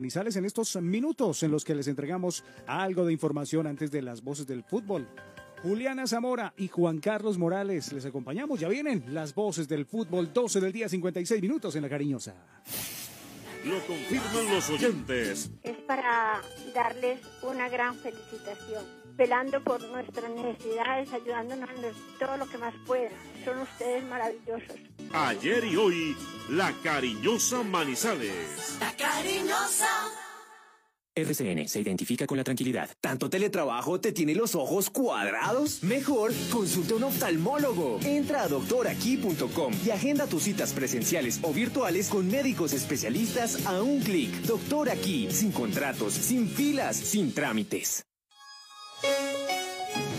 Manizales en estos minutos en los que les entregamos algo de información antes de las voces del fútbol. Juliana Zamora y Juan Carlos Morales les acompañamos. Ya vienen las voces del fútbol, 12 del día, 56 minutos en la cariñosa. Lo confirman los oyentes. Es para darles una gran felicitación, velando por nuestras necesidades, ayudándonos en todo lo que más puedan. Son ustedes maravillosos. Ayer y hoy, la cariñosa Manizales. La cariñosa. RCN se identifica con la tranquilidad. ¿Tanto teletrabajo te tiene los ojos cuadrados? Mejor, consulta a un oftalmólogo. Entra a doctoraquí.com y agenda tus citas presenciales o virtuales con médicos especialistas a un clic. Doctor Aquí, sin contratos, sin filas, sin trámites.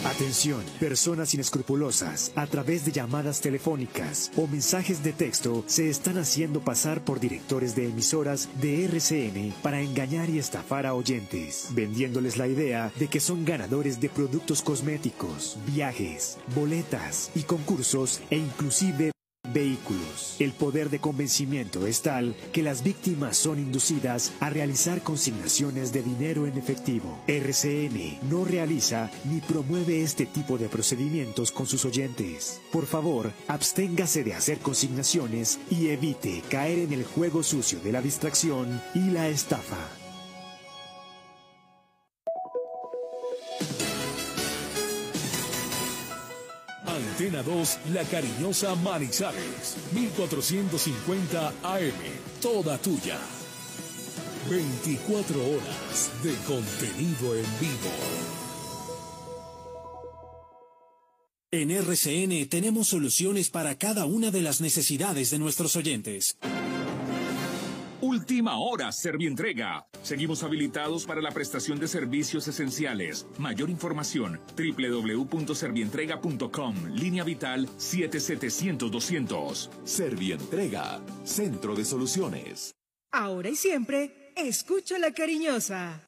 Atención, personas inescrupulosas, a través de llamadas telefónicas o mensajes de texto, se están haciendo pasar por directores de emisoras de RCN para engañar y estafar a oyentes, vendiéndoles la idea de que son ganadores de productos cosméticos, viajes, boletas y concursos e inclusive Vehículos. El poder de convencimiento es tal que las víctimas son inducidas a realizar consignaciones de dinero en efectivo. RCN no realiza ni promueve este tipo de procedimientos con sus oyentes. Por favor, absténgase de hacer consignaciones y evite caer en el juego sucio de la distracción y la estafa. Antena 2, La Cariñosa Manizales, 1450 AM, toda tuya. 24 horas de contenido en vivo. En RCN tenemos soluciones para cada una de las necesidades de nuestros oyentes. Última hora, Servientrega. Seguimos habilitados para la prestación de servicios esenciales. Mayor información, www.servientrega.com, línea vital 7700-200. Servientrega, Centro de Soluciones. Ahora y siempre, cariñosa. La cariñosa.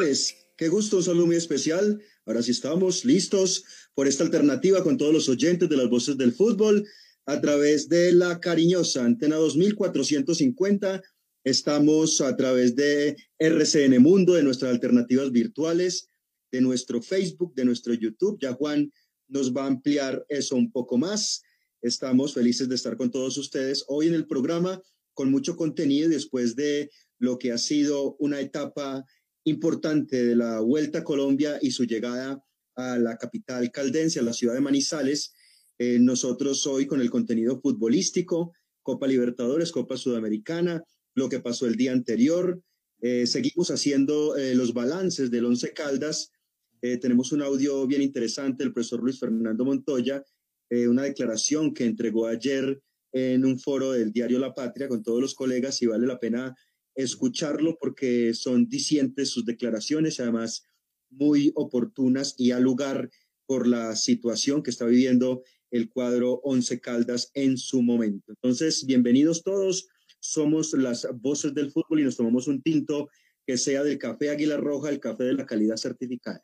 Tardes. Qué gusto, un saludo muy especial. Ahora sí estamos listos por esta alternativa con todos los oyentes de las voces del fútbol a través de la cariñosa Antena 2450. Estamos a través de RCN Mundo, de nuestras alternativas virtuales, de nuestro Facebook, de nuestro YouTube. Ya Juan nos va a ampliar eso un poco más. Estamos felices de estar con todos ustedes hoy en el programa con mucho contenido después de lo que ha sido una etapa importante de la Vuelta a Colombia y su llegada a la capital caldense, a la ciudad de Manizales. Eh, nosotros hoy con el contenido futbolístico, Copa Libertadores, Copa Sudamericana, lo que pasó el día anterior. Eh, seguimos haciendo eh, los balances del Once Caldas. tenemos un audio bien interesante del profesor Luis Fernando Montoya, una declaración que entregó ayer en un foro del diario La Patria con todos los colegas y vale la pena escucharlo porque son dicientes sus declaraciones además muy oportunas y al lugar por la situación que está viviendo el cuadro Once Caldas en su momento. Entonces, bienvenidos todos. Somos las voces del fútbol y nos tomamos un tinto que sea del café Águila Roja, el café de la calidad certificada.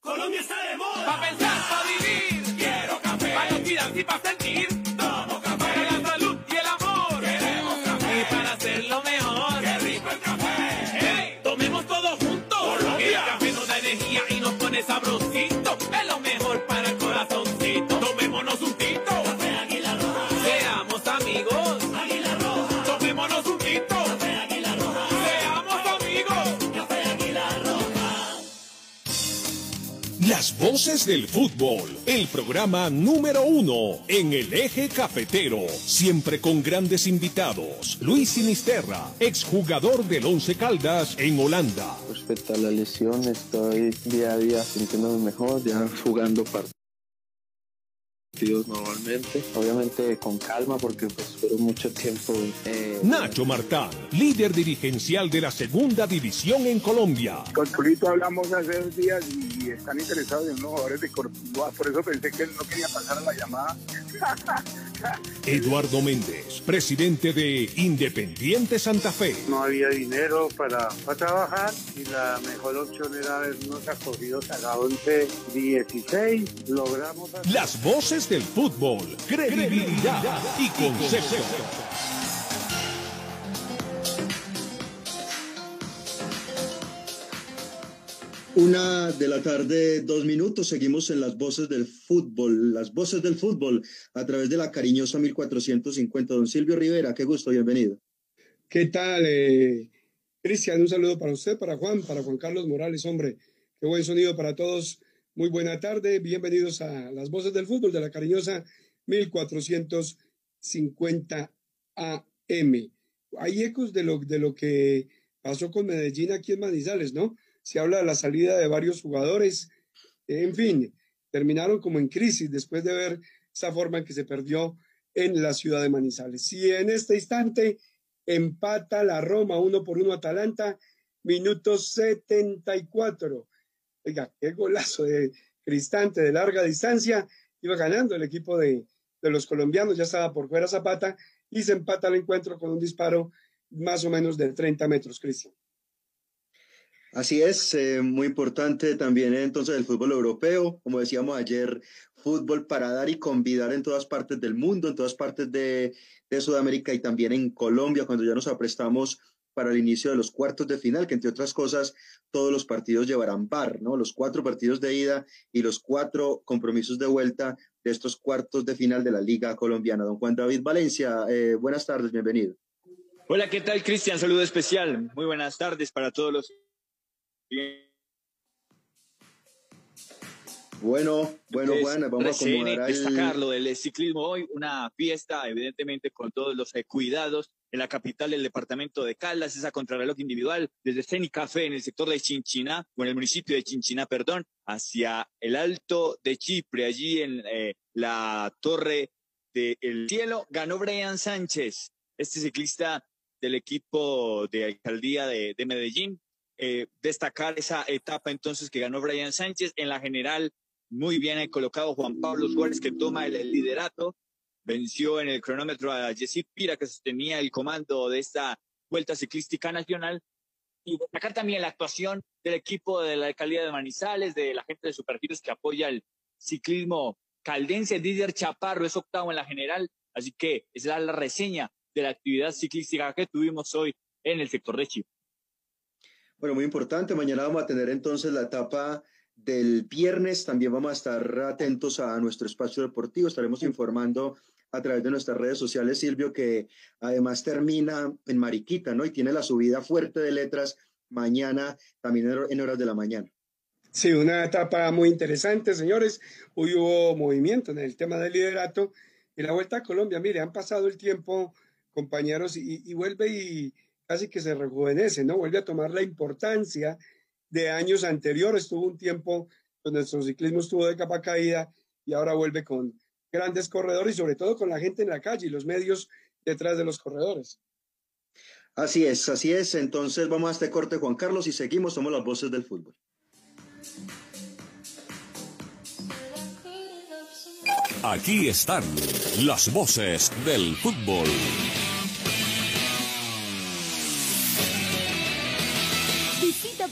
Colombia está y Las voces del fútbol, el programa número uno en el eje cafetero, siempre con grandes invitados. Luis Sinisterra, exjugador del Once Caldas en Holanda. Respecto a la lesión, estoy día a día sintiéndome mejor, ya jugando partidos normalmente, obviamente con calma porque pues fueron mucho tiempo. Eh, Nacho Martán, líder dirigencial de la segunda división en Colombia. Con Tulito hablamos hace dos días y están interesados en unos jugadores de Cortuluá, por eso pensé que él no quería pasar a la llamada. Eduardo Méndez, presidente de Independiente Santa Fe. No había dinero para, para trabajar y la mejor opción era habernos acogido a la 11 16. Logramos. hacer- Las voces del fútbol, credibilidad y concepto. Una de la tarde, dos minutos, seguimos en las voces del fútbol, las voces del fútbol a través de la cariñosa 1450. Don Silvio Rivera, qué gusto, bienvenido. ¿Qué tal, eh, Cristian? Un saludo para usted, para Juan, para Juan Carlos Morales, hombre. Qué buen sonido para todos. Muy buena tarde. Bienvenidos a las voces del fútbol de la cariñosa 1450 AM. Hay ecos de lo, de lo que pasó con Medellín aquí en Manizales, ¿no? Se habla de la salida de varios jugadores. En fin, terminaron como en crisis después de ver esa forma en que se perdió en la ciudad de Manizales. Y en este instante empata la Roma uno por uno Atalanta, minuto 74. Oiga, qué golazo de Cristante de larga distancia. Iba ganando el equipo de, de los colombianos, ya estaba por fuera Zapata y se empata el encuentro con un disparo más o menos de 30 metros, Cristian. Así es, eh, muy importante también eh, entonces el fútbol europeo, como decíamos ayer, fútbol para dar y convidar en todas partes del mundo, en todas partes de, de Sudamérica y también en Colombia, cuando ya nos aprestamos para el inicio de los cuartos de final, que entre otras cosas todos los partidos llevarán bar, ¿no? Los cuatro partidos de ida y los cuatro compromisos de vuelta de estos cuartos de final de la Liga Colombiana. Don Juan David Valencia, eh, buenas tardes, bienvenido. Hola, ¿qué tal, Cristian? Saludo especial. Muy buenas tardes para todos los. Bueno, bueno, Juan, vamos a acomodar destacar lo del ciclismo hoy, una fiesta, evidentemente, con todos los eh, cuidados en la capital del departamento de Caldas, esa contrarreloj individual, desde Ceni Café en el sector de Chinchiná, o en el municipio de Chinchiná, perdón, hacia el Alto de Chipre, allí en eh, la Torre del Cielo, ganó Brian Sánchez, este ciclista del equipo de alcaldía de, de Medellín. Eh, destacar esa etapa entonces que ganó Brian Sánchez en la general muy bien ahí colocado Juan Pablo Suárez que toma el liderato, venció en el cronómetro a Jessy Pira que sostenía el comando de esta Vuelta Ciclística Nacional y destacar también la actuación del equipo de la alcaldía de Manizales, de la gente de Supergiros que apoya el ciclismo caldense. Didier Chaparro es octavo en la general, así que es la reseña de la actividad ciclística que tuvimos hoy en el sector de Chipre. Bueno, muy importante. Mañana vamos a tener entonces la etapa del viernes. También vamos a estar atentos a nuestro espacio deportivo. Estaremos informando a través de nuestras redes sociales, Silvio, que además termina en Mariquita, ¿no? Y tiene la subida fuerte de letras mañana, también en horas de la mañana. Sí, una etapa muy interesante, señores. Hoy hubo movimiento en el tema del liderato y la vuelta a Colombia. Mire, han pasado el tiempo, compañeros, y, vuelve y casi que se rejuvenece, ¿no? Vuelve a tomar la importancia de años anteriores. Tuvo un tiempo donde nuestro ciclismo estuvo de capa caída y ahora vuelve con grandes corredores y sobre todo con la gente en la calle y los medios detrás de los corredores. Así es, así es. Entonces vamos a este corte, Juan Carlos, y seguimos. Somos las voces del fútbol. Aquí están las voces del fútbol.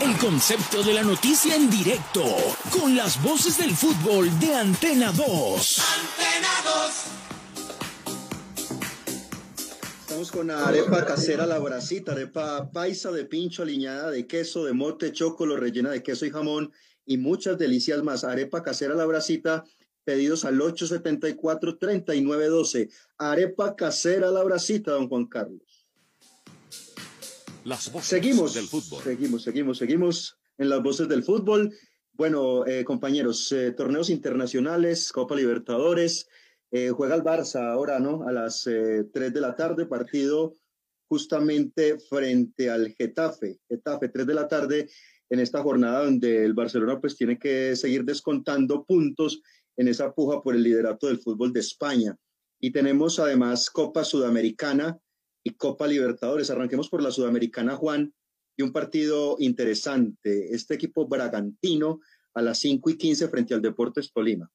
El concepto de la noticia en directo, con las voces del fútbol de Antena 2. Antena 2. Estamos con arepa casera la bracita, arepa paisa de pincho, aliñada de queso, de mote, chocolo, rellena de queso y jamón y muchas delicias más. Arepa casera la bracita, pedidos al 874-3912. Arepa casera la bracita, don Juan Carlos. Las voces seguimos, del fútbol. Seguimos, seguimos, seguimos en las voces del fútbol. Bueno, eh, compañeros, eh, torneos internacionales, Copa Libertadores, eh, juega el Barça ahora, ¿no? A las 3 de la tarde, partido justamente frente al Getafe. Getafe, 3 de la tarde en esta jornada donde el Barcelona pues tiene que seguir descontando puntos en esa puja por el liderato del fútbol de España. Y tenemos además Copa Sudamericana, y Copa Libertadores. Arranquemos por la Sudamericana, Juan, y un partido interesante. Este equipo bragantino a las 5 y 15 frente al Deportes Tolima.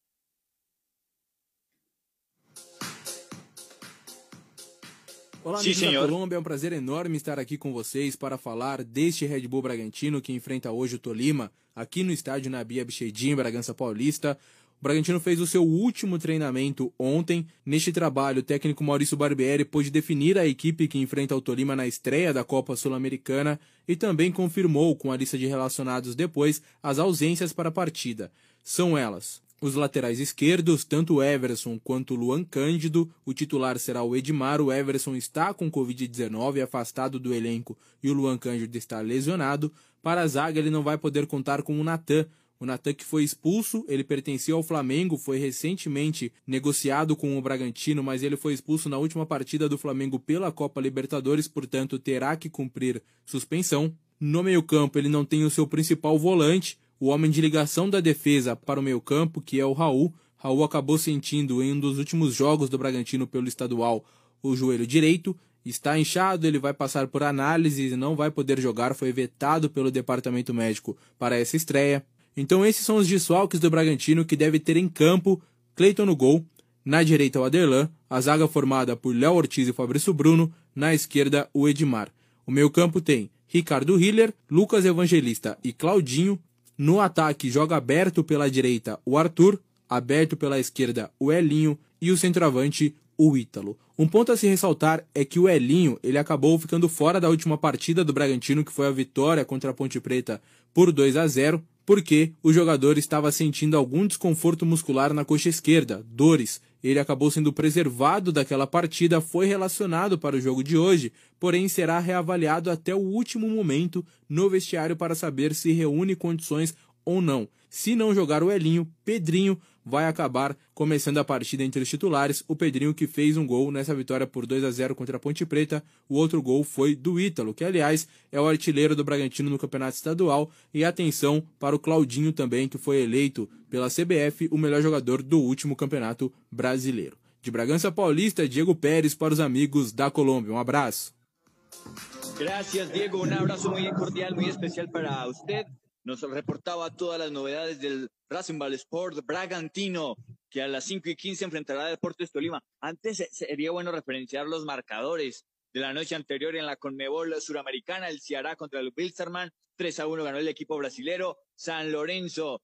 Olá, Sim, amigos da senhor. Colômbia, é um prazer enorme estar aqui com vocês para falar deste Red Bull Bragantino que enfrenta hoje o Tolima, aqui no estádio Nabi Abichedin, em Bragança Paulista. O Bragantino fez o seu último treinamento ontem. Neste trabalho, o técnico Maurício Barbieri pôde definir a equipe que enfrenta o Tolima na estreia da Copa Sul-Americana e também confirmou com a lista de relacionados depois as ausências para a partida. São elas: os laterais esquerdos, tanto Everson quanto Luan Cândido. O titular será o Edmar. O Everson está com Covid-19, afastado do elenco, e o Luan Cândido está lesionado. Para a zaga, ele não vai poder contar com o Natan. O Natan que foi expulso, ele pertencia ao Flamengo, foi recentemente negociado com o Bragantino, mas ele foi expulso na última partida do Flamengo pela Copa Libertadores, portanto terá que cumprir suspensão. No meio-campo, ele não tem o seu principal volante, o homem de ligação da defesa para o meio-campo, que é o Raul. Raul acabou sentindo em um dos últimos jogos do Bragantino pelo estadual o joelho direito. Está inchado, ele vai passar por análise e não vai poder jogar, foi vetado pelo departamento médico para essa estreia. Então esses são os desfalques do Bragantino que deve ter em campo Cleiton no gol, na direita o Aderlan, a zaga formada por Léo Ortiz e Fabrício Bruno, na esquerda o Edmar. O meio campo tem Ricardo Hiller, Lucas Evangelista e Claudinho. No ataque joga aberto pela direita o Arthur, aberto pela esquerda o Elinho e o centroavante o Ítalo. Um ponto a se ressaltar é que o Elinho ele acabou ficando fora da última partida do Bragantino, que foi a vitória contra a Ponte Preta por 2 a 0 porque o jogador estava sentindo algum desconforto muscular na coxa esquerda, dores. Ele acabou sendo preservado daquela partida, foi relacionado para o jogo de hoje, porém será reavaliado até o último momento no vestiário para saber se reúne condições ou não. Se não jogar o Elinho, Pedrinho vai acabar começando a partida entre os titulares. O Pedrinho que fez um gol nessa vitória por 2 a 0 contra a Ponte Preta. O outro gol foi do Ítalo, que aliás é o artilheiro do Bragantino no Campeonato Estadual. E atenção para o Claudinho também, que foi eleito pela CBF o melhor jogador do último Campeonato Brasileiro. De Bragança Paulista, Diego Pérez para os amigos da Colômbia. Um abraço. Gracias, Diego. Un abrazo muy cordial, muy especial para usted. Nos reportaba todas las novedades del Racing Ball Sport Bragantino, que a las 5 y 15 enfrentará a Deportes Tolima. Antes eh, sería bueno referenciar los marcadores de la noche anterior en la Conmebol Suramericana. El Ceará contra el Wilstermann. 3 a 1 ganó el equipo brasilero. San Lorenzo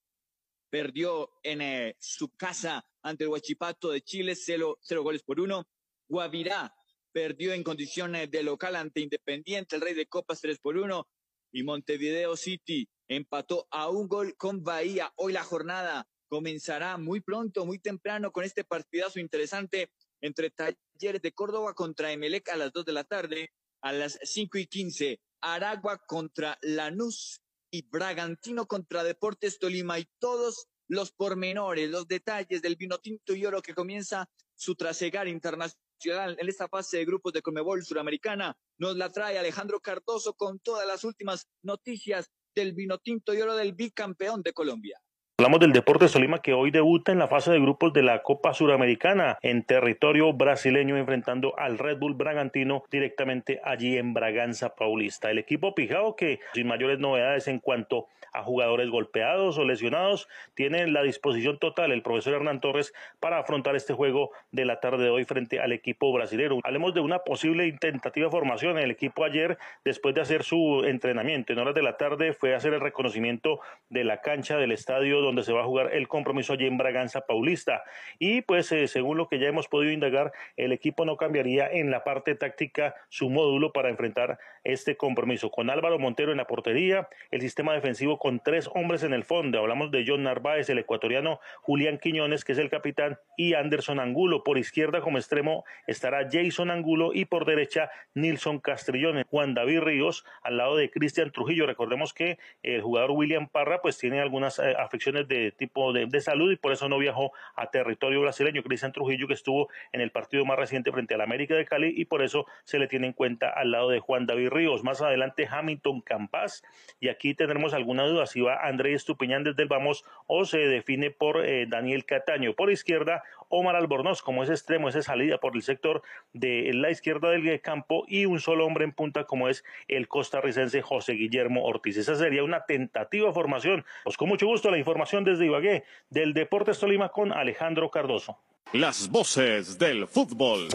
perdió en eh, su casa ante el Huachipato de Chile, cero, cero goles por uno. Guavirá perdió en condiciones de local ante Independiente, el Rey de Copas 3 por 1. Y Montevideo City empató a un gol con Bahía. Hoy la jornada comenzará muy pronto, muy temprano, con este partidazo interesante entre Talleres de Córdoba contra Emelec a las 2 de la tarde, a las 5 y 15, Aragua contra Lanús y Bragantino contra Deportes Tolima y todos los pormenores, los detalles del vino tinto y oro que comienza su trasegar internacional en esta fase de grupos de Conmebol Suramericana. Nos la trae Alejandro Cardoso con todas las últimas noticias del vino tinto y oro del bicampeón de Colombia. Hablamos del Deportes Tolima que hoy debuta en la fase de grupos de la Copa Suramericana en territorio brasileño enfrentando al Red Bull Bragantino directamente allí en Braganza Paulista. El equipo pijao que sin mayores novedades en cuanto a jugadores golpeados o lesionados tiene la disposición total el profesor Hernán Torres para afrontar este juego de la tarde de hoy frente al equipo brasileño. Hablemos de una posible tentativa formación. El equipo ayer después de hacer su entrenamiento en horas de la tarde fue hacer el reconocimiento de la cancha del estadio donde se va a jugar el compromiso allí en Braganza Paulista. Y pues eh, según lo que ya hemos podido indagar, el equipo no cambiaría en la parte táctica su módulo para enfrentar este compromiso. Con Álvaro Montero en la portería, el sistema defensivo con tres hombres en el fondo. Hablamos de John Narváez, el ecuatoriano, Julián Quiñones, que es el capitán, y Anderson Angulo. Por izquierda como extremo estará Jason Angulo y por derecha Nilson Castrillón. Juan David Ríos al lado de Cristian Trujillo. Recordemos que el jugador William Parra pues tiene algunas eh, afecciones de tipo de, de, salud y por eso no viajó a territorio brasileño. Cristian Trujillo que estuvo en el partido más reciente frente al América de Cali y por eso se le tiene en cuenta al lado de Juan David Ríos. Más adelante Hamilton Campas y aquí tendremos alguna duda si va Andrés Estupiñán desde el vamos o se define por eh, Daniel Cataño. Por izquierda Omar Albornoz como es extremo, esa salida por el sector de la izquierda del campo y un solo hombre en punta como es el costarricense José Guillermo Ortiz. Esa sería una tentativa formación. Pues con mucho gusto la información desde Ibagué del Deportes Tolima con Alejandro Cardoso. Las voces del fútbol.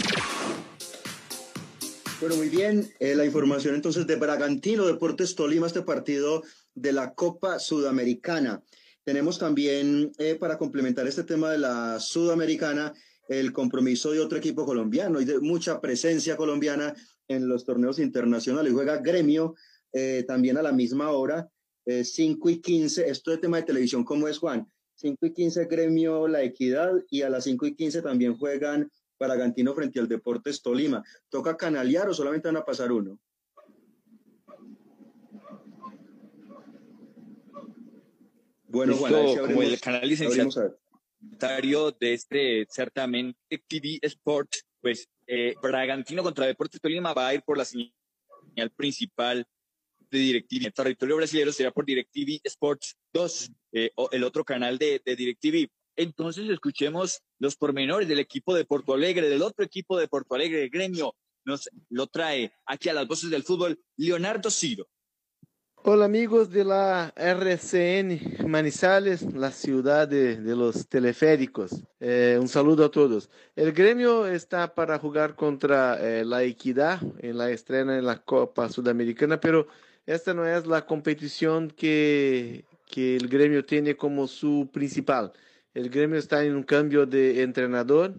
Bueno, muy bien. Eh, la información entonces de Bragantino, Deportes Tolima, este partido de la Copa Sudamericana. Tenemos también, eh, para complementar este tema de la Sudamericana, el compromiso de otro equipo colombiano y de mucha presencia colombiana en los torneos internacionales. Juega Gremio eh, también a la misma hora, 5 y 15. Esto de tema de televisión, ¿cómo es, Juan? 5 y 15 Gremio La Equidad y a las 5 y 15 también juegan Bragantino frente al Deportes Tolima. ¿Toca canalear o solamente van a pasar uno? Bueno, Esto, si como el canal licenciatario de este certamen TV Sport, pues eh, Bragantino contra Deportes Tolima va a ir por la señal principal de DirecTV. El territorio brasileño será por DirecTV Sports 2, eh, o el otro canal de, de DirecTV. Entonces escuchemos los pormenores del equipo de Porto Alegre, del otro equipo de Porto Alegre, el gremio. Nos lo trae aquí a las voces del fútbol Leonardo Ciro. Hola amigos de la RCN Manizales, la ciudad de, de los teleféricos. Eh, un saludo a todos. El gremio está para jugar contra eh, la Equidad en la estrena en la Copa Sudamericana, pero esta no es la competición que, que el gremio tiene como su principal. El gremio está en un cambio de entrenador.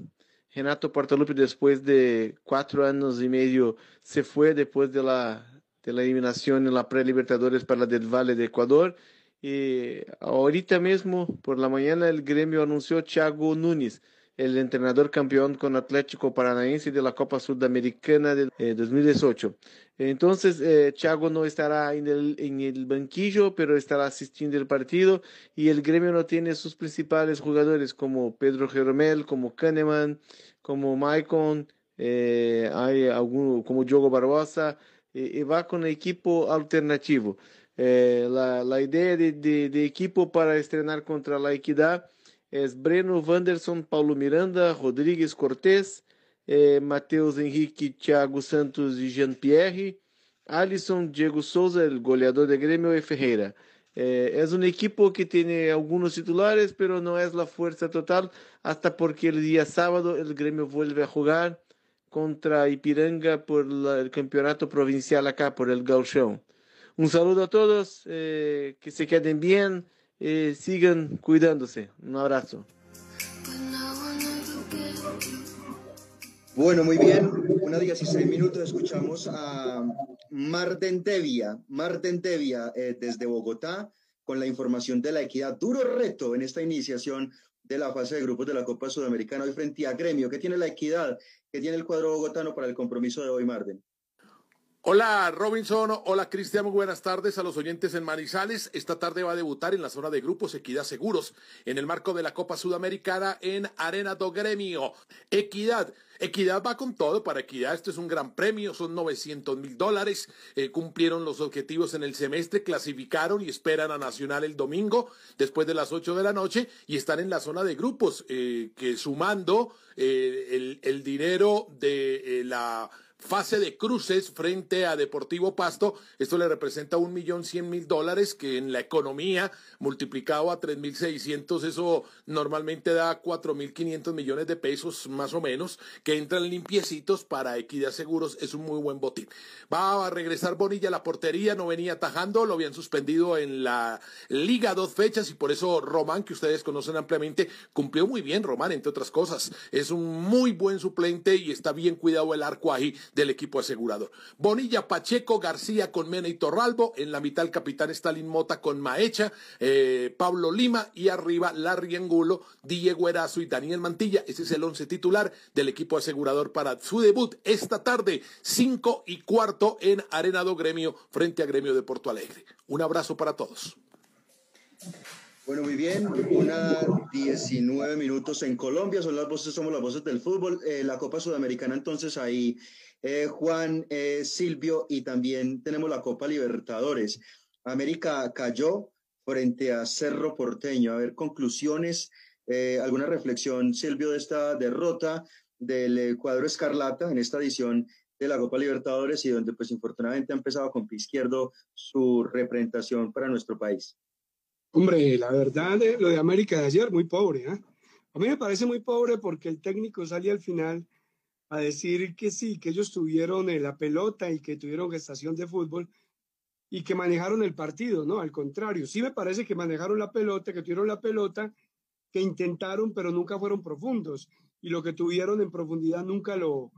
Renato Portaluppi, después de cuatro años y medio, se fue después de la de la eliminación en la pre-Libertadores para la del Valle de Ecuador. Y ahorita mismo, por la mañana, el gremio anunció Thiago Nunes, el entrenador campeón con Atlético Paranaense de la Copa Sudamericana de 2018. Entonces, eh, Thiago no estará en el, el banquillo, pero estará asistiendo el partido y el gremio no tiene sus principales jugadores como Pedro Jeromel, como Kahneman, como Maicon, eh, hay alguno como Diogo Barbosa, eh, y va con equipo alternativo. Eh, la, idea de, equipo para estrenar contra la Equidad es Breno Wanderson, Paulo Miranda, Rodrigues Cortés, eh, Matheus Henrique, Thiago Santos e Jean-Pierre, Alisson, Diego Souza, goleador de Grêmio e Ferreira. Eh, es un equipo que tiene algunos titulares, pero no es la fuerza total, hasta porque el día sábado el Grêmio vuelve a jugar contra Ipiranga por el campeonato provincial acá, por el Gauchão. Un saludo a todos, eh, que se queden bien, eh, sigan cuidándose. Un abrazo. Bueno, muy bien. Una 16 minutos escuchamos a Marten Tevia, Marten Tevia eh, desde Bogotá con la información de la equidad. Duro reto en esta iniciación de la fase de grupos de la Copa Sudamericana hoy frente a Gremio. ¿Qué tiene la equidad? ¿Qué tiene el cuadro bogotano para el compromiso de hoy, Marden? Hola Robinson, hola Cristian, muy buenas tardes a los oyentes en Manizales. Esta tarde va a debutar en la zona de grupos Equidad Seguros en el marco de la Copa Sudamericana en Arena do Gremio. Equidad. Equidad va con todo para Equidad. Esto es un gran premio, son 900 mil dólares. Eh, cumplieron los objetivos en el semestre, clasificaron y esperan a Nacional el domingo después de las 8 de la noche y están en la zona de grupos, eh, que sumando eh, el, el, dinero de la fase de cruces frente a Deportivo Pasto. Esto le representa un millón cien mil dólares que en la economía multiplicado a tres mil seiscientos, eso normalmente da cuatro mil quinientos millones de pesos más o menos que entran limpiecitos para Equidad Seguros. Es un muy buen botín. Va a regresar Bonilla a la portería, no venía atajando, lo habían suspendido en la liga dos fechas y por eso Román, que ustedes conocen ampliamente, cumplió muy bien Román, entre otras cosas. Es un muy buen suplente y está bien cuidado el arco ahí del equipo asegurador. Bonilla, Pacheco, García con Mena y Torralbo. En la mitad el capitán Stalin Mota con Maecha, eh, Pablo Lima y arriba Larry Angulo, Diego Erazo y Daniel Mantilla. Ese es el once titular del equipo asegurador para su debut esta tarde, cinco y cuarto en Arenado Gremio frente a Gremio de Porto Alegre. Un abrazo para todos. Bueno, muy bien. Una 19 minutos en Colombia. Son las voces, somos las voces del fútbol. Eh, la Copa Sudamericana, entonces ahí eh, Juan, eh, Silvio, y también tenemos la Copa Libertadores. América cayó frente a Cerro Porteño. A ver, conclusiones, eh, alguna reflexión, Silvio, de esta derrota del cuadro Escarlata en esta edición de la Copa Libertadores y donde pues infortunadamente ha empezado con pie izquierdo su representación para nuestro país. Hombre, la verdad, lo de América de ayer, muy pobre. ¿eh? A mí me parece muy pobre porque el técnico salía al final a decir que sí, que ellos tuvieron eh, la pelota y que tuvieron gestación de fútbol y que manejaron el partido, ¿no? Al contrario, sí me parece que manejaron la pelota, que tuvieron la pelota, que intentaron, pero nunca fueron profundos y lo que tuvieron en profundidad nunca lo,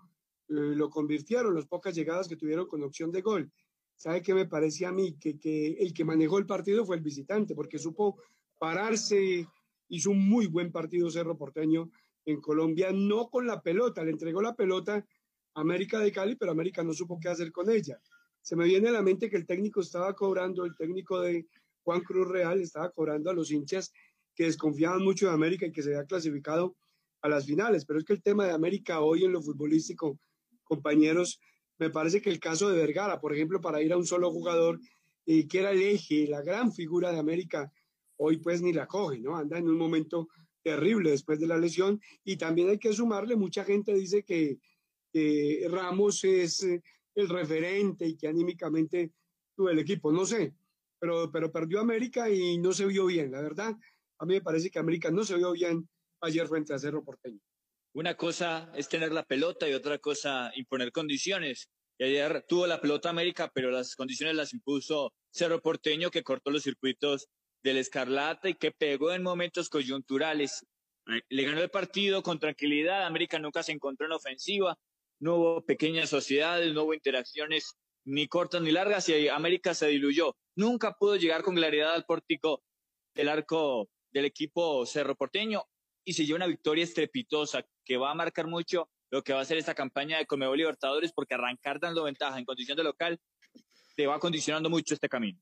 eh, lo convirtieron, las pocas llegadas que tuvieron con opción de gol. ¿Sabe qué me parecía a mí? Que, que el que manejó el partido fue el visitante, porque supo pararse, hizo un muy buen partido Cerro Porteño, en Colombia, no con la pelota, le entregó la pelota a América de Cali, pero América no supo qué hacer con ella. Se me viene a la mente que el técnico estaba cobrando, el técnico de Juan Cruz Real estaba cobrando a los hinchas que desconfiaban mucho de América y que se había clasificado a las finales. Pero es que el tema de América hoy en lo futbolístico, compañeros, me parece que el caso de Vergara, por ejemplo, para ir a un solo jugador, y que era el eje, la gran figura de América, hoy pues ni la coge, ¿no? Anda en un momento terrible después de la lesión. Y también hay que sumarle, mucha gente dice que, Ramos es eh, el referente y que anímicamente tuvo el equipo, no sé, pero, pero perdió América y no se vio bien, la verdad. A mí me parece que América no se vio bien ayer frente a Cerro Porteño. Una cosa es tener la pelota y otra cosa imponer condiciones. Y ayer tuvo la pelota América, pero las condiciones las impuso Cerro Porteño, que cortó los circuitos del Escarlata y que pegó en momentos coyunturales. Eh, le ganó el partido con tranquilidad. América nunca se encontró en ofensiva. No hubo pequeñas sociedades, no hubo interacciones ni cortas ni largas y América se diluyó. Nunca pudo llegar con claridad al pórtico del arco del equipo Cerro Porteño y se llevó una victoria estrepitosa que va a marcar mucho lo que va a hacer esta campaña de Conmebol Libertadores, porque arrancar dando ventaja en condición de local te va condicionando mucho este camino.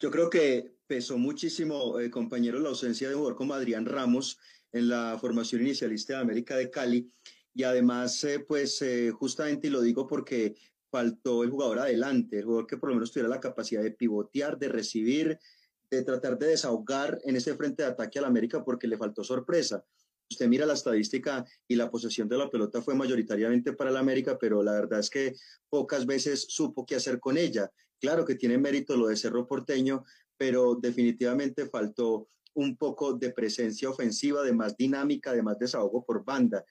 Yo creo que pesó muchísimo, eh, compañeros, la ausencia de un jugador como Adrián Ramos en la formación inicialista de América de Cali. Y además, eh, pues eh, justamente, y lo digo porque faltó el jugador adelante, el jugador que por lo menos tuviera la capacidad de pivotear, de recibir, de tratar de desahogar en ese frente de ataque al América porque le faltó sorpresa. Usted mira la estadística y la posesión de la pelota fue mayoritariamente para el América, pero la verdad es que pocas veces supo qué hacer con ella. Claro que tiene mérito lo de Cerro Porteño, pero definitivamente faltó un poco de presencia ofensiva, de más dinámica, de más desahogo por banda.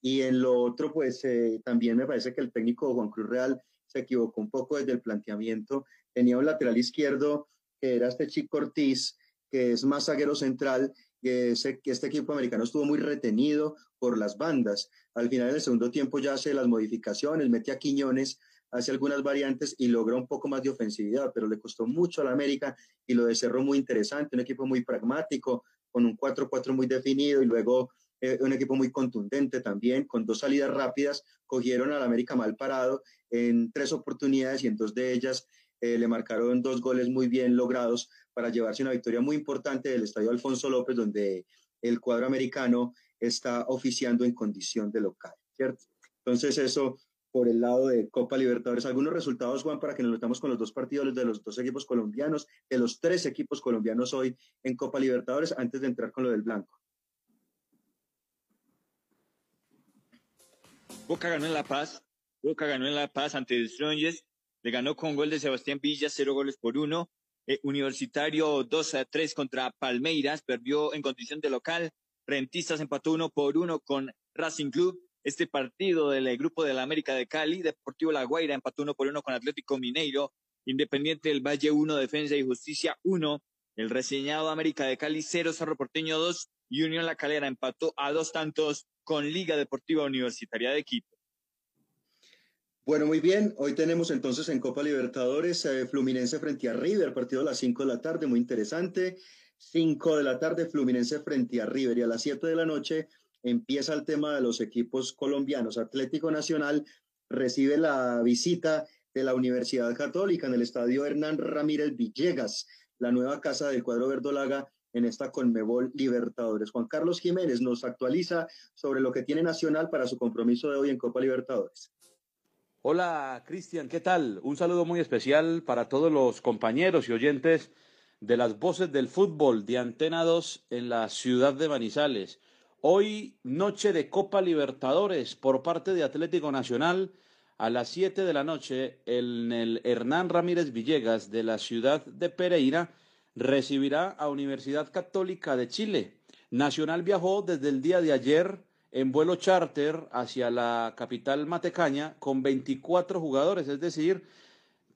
Y en lo otro, pues eh, también me parece que el técnico Juan Cruz Real se equivocó un poco desde el planteamiento. Tenía un lateral izquierdo que era este Chico Ortiz, que es más zaguero central, que este equipo americano estuvo muy retenido por las bandas. Al final del segundo tiempo ya hace las modificaciones, mete a Quiñones, hace algunas variantes y logra un poco más de ofensividad, pero le costó mucho a la América y lo de muy interesante, un equipo muy pragmático, con un 4-4 muy definido y luego eh, un equipo muy contundente también, con dos salidas rápidas, cogieron al América mal parado en tres oportunidades y en dos de ellas eh, le marcaron dos goles muy bien logrados para llevarse una victoria muy importante del Estadio Alfonso López, donde el cuadro americano está oficiando en condición de local. Entonces eso por el lado de Copa Libertadores. Algunos resultados, Juan, para que nos metamos con los dos partidos de los dos equipos colombianos, de los tres equipos colombianos hoy en Copa Libertadores, antes de entrar con lo del blanco. Boca ganó en La Paz, Boca ganó en La Paz ante el Strongest le ganó con gol de Sebastián Villa, cero goles por uno. Eh, Universitario 2 a 3 contra Palmeiras, perdió en condición de local. Rentistas empató uno por uno con Racing Club. Este partido del grupo de la América de Cali, Deportivo La Guaira empató uno por uno con Atlético Mineiro. Independiente del Valle 1, Defensa y Justicia 1. El reseñado América de Cali 0, Cerro Porteño 2 y Unión La Calera empató a dos tantos con Liga Deportiva Universitaria de Quito. Bueno, muy bien. Hoy tenemos entonces en Copa Libertadores eh, Fluminense frente a River, partido a las 5 de la tarde, muy interesante. 5 de la tarde, Fluminense frente a River. Y a las 7 de la noche empieza el tema de los equipos colombianos. Atlético Nacional recibe la visita de la Universidad Católica en el estadio Hernán Ramírez Villegas, la nueva casa del cuadro verdolaga en esta Conmebol Libertadores. Juan Carlos Jiménez nos actualiza sobre lo que tiene Nacional para su compromiso de hoy en Copa Libertadores. Hola Cristian, ¿qué tal? Un saludo muy especial para todos los compañeros y oyentes de las voces del fútbol de Antena 2 en la ciudad de Manizales. Hoy noche de Copa Libertadores por parte de Atlético Nacional a las 7 de la noche en el Hernán Ramírez Villegas de la ciudad de Pereira recibirá a Universidad Católica de Chile. Nacional viajó desde el día de ayer en vuelo charter hacia la capital matecaña con 24 jugadores, es decir,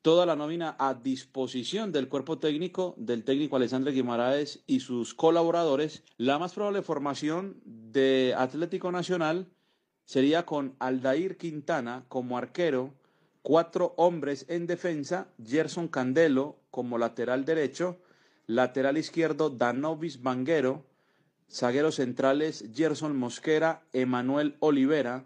toda la nómina a disposición del cuerpo técnico, del técnico Alexandre Guimaraes y sus colaboradores. La más probable formación de Atlético Nacional sería con Aldair Quintana como arquero, cuatro hombres en defensa, Gerson Candelo como lateral derecho, lateral izquierdo Danovis Banguero, Zagueros centrales, Gerson Mosquera, Emanuel Olivera.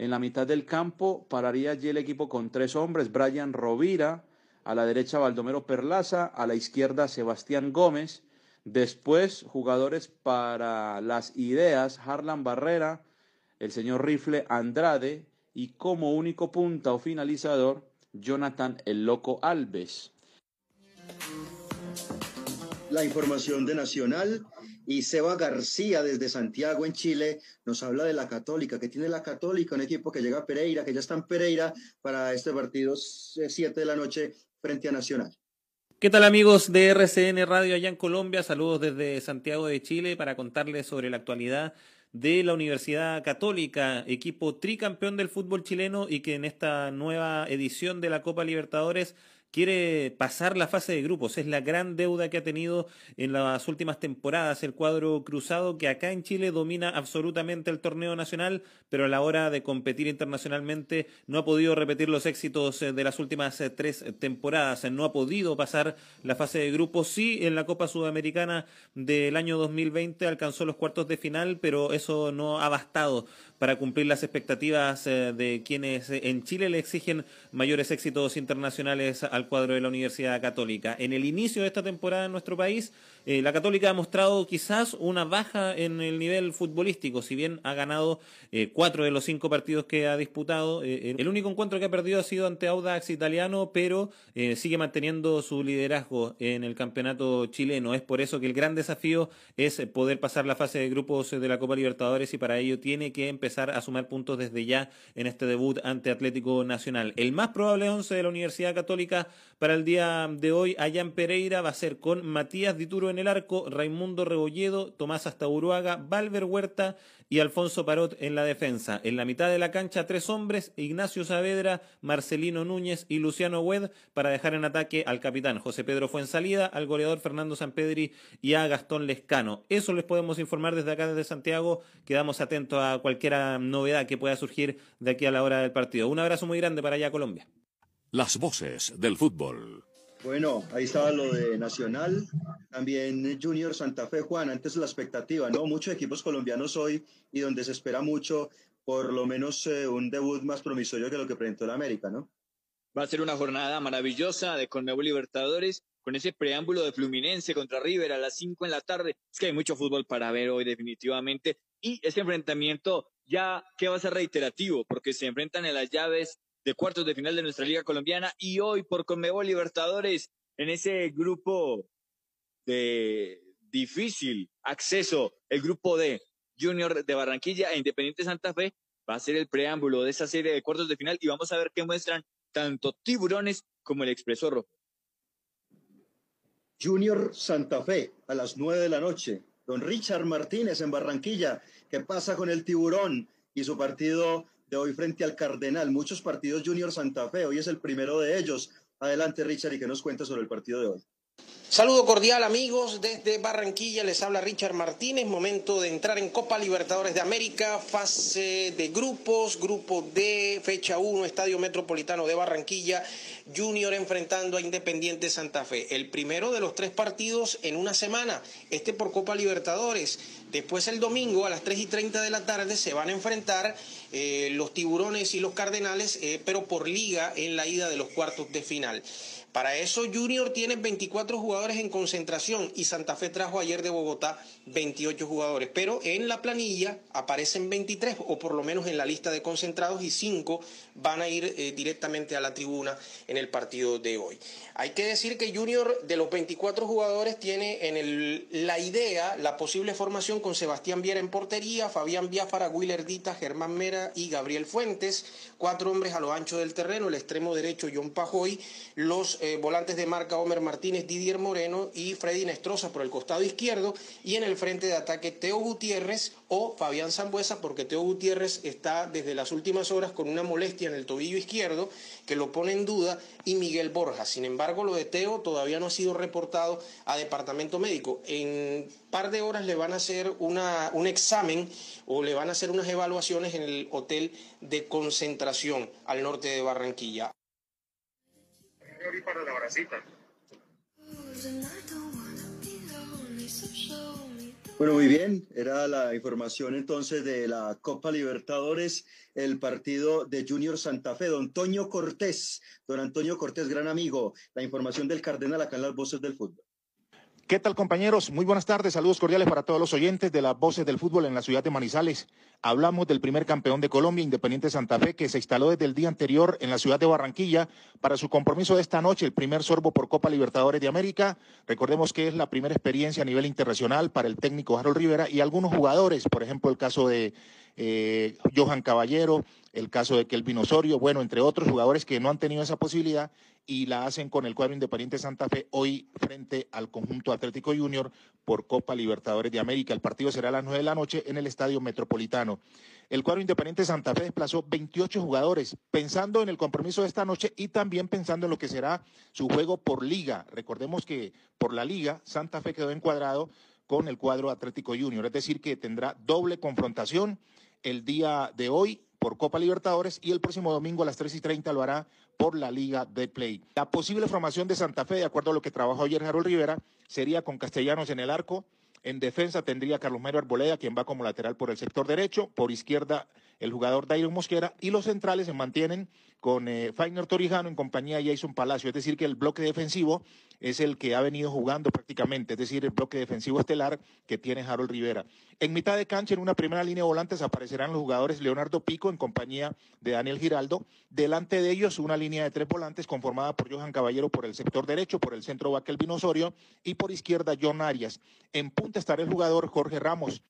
En la mitad del campo pararía allí el equipo con tres hombres, Brian Rovira, a la derecha Baldomero Perlaza, a la izquierda Sebastián Gómez. Después, jugadores para las ideas, Harlan Barrera, el señor Rifle Andrade y como único punta o finalizador, Jonathan el Loco Alves. La información de Nacional y Seba García desde Santiago, en Chile, nos habla de la Católica, que tiene la Católica, un equipo que llega a Pereira, que ya está en Pereira para este partido 7 de la noche frente a Nacional. ¿Qué tal amigos de RCN Radio allá en Colombia? Saludos desde Santiago de Chile para contarles sobre la actualidad de la Universidad Católica, equipo tricampeón del fútbol chileno y que en esta nueva edición de la Copa Libertadores quiere pasar la fase de grupos. Es la gran deuda que ha tenido en las últimas temporadas el cuadro cruzado, que acá en Chile domina absolutamente el torneo nacional, pero a la hora de competir internacionalmente no ha podido repetir los éxitos de las últimas eh, tres temporadas. No ha podido pasar la fase de grupos. Sí, en la Copa Sudamericana del año 2020 alcanzó los cuartos de final, pero eso no ha bastado para cumplir las expectativas eh, de quienes en Chile le exigen mayores éxitos internacionales al cuadro de la Universidad Católica. En el inicio de esta temporada en nuestro país, eh, la Católica ha mostrado quizás una baja en el nivel futbolístico, si bien ha ganado eh, cuatro de los cinco partidos que ha disputado. el único encuentro que ha perdido ha sido ante Audax Italiano, pero sigue manteniendo su liderazgo en el campeonato chileno. Es por eso que el gran desafío es poder pasar la fase de grupos de la Copa Libertadores y para ello tiene que empezar a sumar puntos desde ya en este debut ante Atlético Nacional. El más probable once de la Universidad Católica para el día de hoy, allá en Pereira, va a ser con Matías Dituro en el arco, Raimundo Rebolledo, Tomás Astaburuaga, Valver Huerta y Alfonso Parot en la defensa. En la mitad de la cancha, tres hombres, Ignacio Saavedra, Marcelino Núñez y Luciano Wed, para dejar en ataque al capitán José Pedro Fuensalida, al goleador Fernando Sampedri y a Gastón Lescano. Eso les podemos informar desde acá, desde Santiago. Quedamos atentos a cualquier novedad que pueda surgir de aquí a la hora del partido. Un abrazo muy grande para allá, Colombia. Las voces del fútbol. Bueno, ahí estaba lo de Nacional, también Junior Santa Fe, Juan, antes la expectativa, ¿no? Muchos equipos colombianos hoy y donde se espera mucho, por lo menos eh, un debut más promisorio que lo que presentó el América, ¿no? Va a ser una jornada maravillosa de Conmebol Libertadores, con ese preámbulo de Fluminense contra River a las 5 en la tarde. Es que hay mucho fútbol para ver hoy definitivamente. Y ese enfrentamiento ya que va a ser reiterativo, porque se enfrentan en las llaves de cuartos de final de nuestra Liga Colombiana y hoy por Conmebol Libertadores en ese grupo de difícil acceso, el grupo de Junior de Barranquilla e Independiente Santa Fe, va a ser el preámbulo de esa serie de cuartos de final y vamos a ver qué muestran tanto tiburones como el expreso rojo. Junior Santa Fe a las nueve de la noche. Don Richard Martínez en Barranquilla. ¿Qué pasa con el tiburón y su partido de hoy frente al Cardenal? Muchos partidos Junior Santa Fe. Hoy es el primero de ellos. Adelante, Richard, y que nos cuenta sobre el partido de hoy. Saludo cordial amigos desde Barranquilla, les habla Richard Martínez, momento de entrar en Copa Libertadores de América, fase de grupos, grupo D, fecha 1, Estadio Metropolitano de Barranquilla, Junior enfrentando a Independiente Santa Fe. El primero de los tres partidos en una semana, este por Copa Libertadores. Después el domingo a las 3 y 30 de la tarde se van a enfrentar eh, los tiburones y los cardenales, eh, pero por liga en la ida de los cuartos de final. Para eso Junior tiene 24 jugadores en concentración y Santa Fe trajo ayer de Bogotá 28 jugadores, pero en la planilla aparecen 23 o por lo menos en la lista de concentrados y 5 van a ir eh, directamente a la tribuna en el partido de hoy. Hay que decir que Junior de los 24 jugadores tiene en el, la idea, la posible formación con Sebastián Viera en portería, Fabián Biafara, Willer Dita, Germán Mera y Gabriel Fuentes, cuatro hombres a lo ancho del terreno, el extremo derecho John Pajoy, los eh, volantes de marca Homer Martínez, Didier Moreno y Freddy Nestroza por el costado izquierdo y en el frente de ataque Teo Gutiérrez o Fabián Zambuesa porque Teo Gutiérrez está desde las últimas horas con una molestia en el tobillo izquierdo que lo pone en duda y Miguel Borja. Sin embargo, lo de Teo todavía no ha sido reportado a departamento médico. En par de horas le van a hacer una, un examen o le van a hacer unas evaluaciones en el hotel de concentración al norte de Barranquilla para la Bueno, muy bien, era la información entonces de la Copa Libertadores, el partido de Junior Santa Fe, don Antonio Cortés, don Antonio Cortés, gran amigo, la información del Cardenal acá en las voces del fútbol. ¿Qué tal compañeros? Muy buenas tardes, saludos cordiales para todos los oyentes de las voces del fútbol en la ciudad de Manizales. Hablamos del primer campeón de Colombia, Independiente Santa Fe, que se instaló desde el día anterior en la ciudad de Barranquilla para su compromiso de esta noche, el primer sorbo por Copa Libertadores de América. Recordemos que es la primera experiencia a nivel internacional para el técnico Harold Rivera y algunos jugadores, por ejemplo el caso de eh, Johan Caballero, el caso de Kelvin Osorio, bueno, entre otros jugadores que no han tenido esa posibilidad y la hacen con el cuadro Independiente Santa Fe hoy frente al conjunto Atlético Junior por Copa Libertadores de América. El partido será a las 9 de la noche en el Estadio Metropolitano. El cuadro Independiente Santa Fe desplazó 28 jugadores pensando en el compromiso de esta noche y también pensando en lo que será su juego por liga. Recordemos que por la liga Santa Fe quedó encuadrado con el cuadro Atlético Junior, es decir, que tendrá doble confrontación el día de hoy por Copa Libertadores y el próximo domingo a las 3 y 30 lo hará por la Liga de Play. La posible formación de Santa Fe, de acuerdo a lo que trabajó ayer Harold Rivera, sería con Castellanos en el arco. En defensa tendría Carlos Mero Arboleda, quien va como lateral por el sector derecho. Por izquierda, el jugador Dairon Mosquera. Y los centrales se mantienen con eh, Torijano en compañía de Jason Palacio. Es decir, que el bloque defensivo es el que ha venido jugando prácticamente, es decir, el bloque defensivo estelar que tiene Harold Rivera. En mitad de cancha, en una primera línea de volantes, aparecerán los jugadores Leonardo Pico en compañía de Daniel Giraldo. Delante de ellos, una línea de tres volantes conformada por Johan Caballero por el sector derecho, por el centro Baquel Vinosorio y por izquierda John Arias. En punta estará el jugador Jorge Ramos.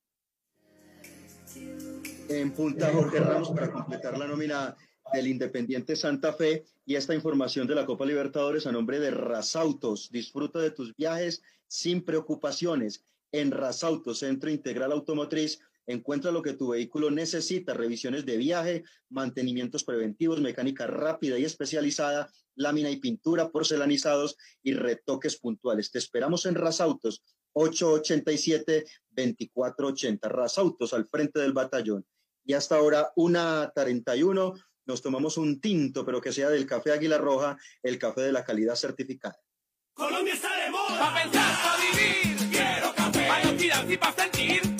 En punta Jorge Ramos para completar la nómina del Independiente Santa Fe y esta información de la Copa Libertadores a nombre de Rasautos. Disfruta de tus viajes sin preocupaciones. En Rasautos, Centro Integral Automotriz, encuentra lo que tu vehículo necesita, revisiones de viaje, mantenimientos preventivos, mecánica rápida y especializada, lámina y pintura, porcelanizados y retoques puntuales. Te esperamos en Rasautos, 887-2480. Rasautos, al frente del batallón. Y hasta ahora, una 31 nos tomamos un tinto, pero que sea del café Águila Roja, el café de la calidad certificada. Colombia está de moda. Pa' pensar, pa' vivir. Quiero café. Pa' y pa' sentir.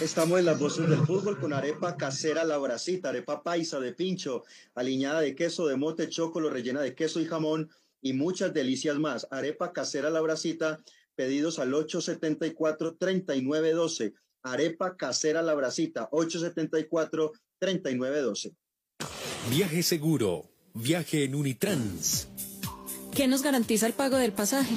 Estamos en las voces del fútbol con arepa casera la bracita, arepa paisa de pincho, aliñada de queso de mote chocolo, rellena de queso y jamón y muchas delicias más. Arepa casera la bracita, pedidos al 874-3912. Arepa casera la bracita, 874-3912. Viaje seguro. Viaje en Unitrans. ¿Qué nos garantiza el pago del pasaje?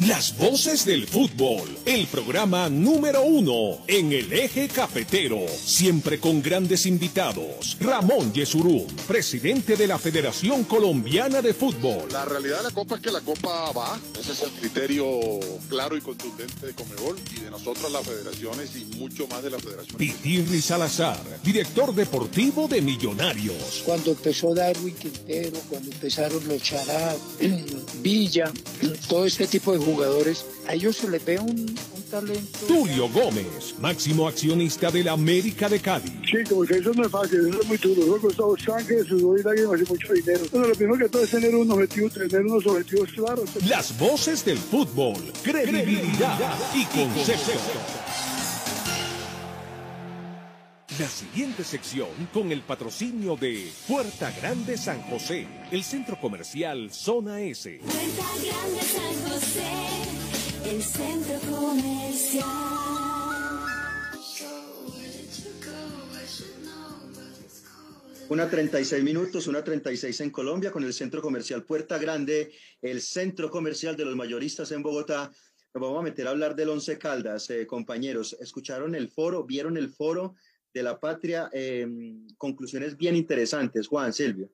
Las voces del fútbol, el programa número uno en el eje cafetero, siempre con grandes invitados. Ramón Yesurún, presidente de la Federación Colombiana de Fútbol. La realidad de la Copa es que la Copa va, ese es el criterio claro y contundente de Comebol y de nosotros las federaciones y mucho más de la federación. Pitirri Salazar, director deportivo de Millonarios. Cuando empezó Darwin Quintero, cuando empezaron los Chará, Villa, todo este tipo de jugadores, a ellos se les ve un, un talento. Tulio Gómez, máximo accionista de la América de Cádiz. Sí, como que eso no es fácil, eso es muy duro. Eso ha costado sangre, sudor y lágrimas y mucho dinero. Pero lo primero que todo es tener un objetivo, tener unos objetivos claros. Las voces del fútbol, credibilidad y concepto. La siguiente sección con el patrocinio de Puerta Grande San José, el centro comercial Zona S. Puerta Grande San José, el centro comercial. Una 36 minutos, una 36 en Colombia con el centro comercial Puerta Grande, el centro comercial de los mayoristas en Bogotá. Nos vamos a meter a hablar del Once Caldas, eh, compañeros. ¿Escucharon el foro? ¿Vieron el foro de la patria? Eh, conclusiones bien interesantes. Juan, Silvio.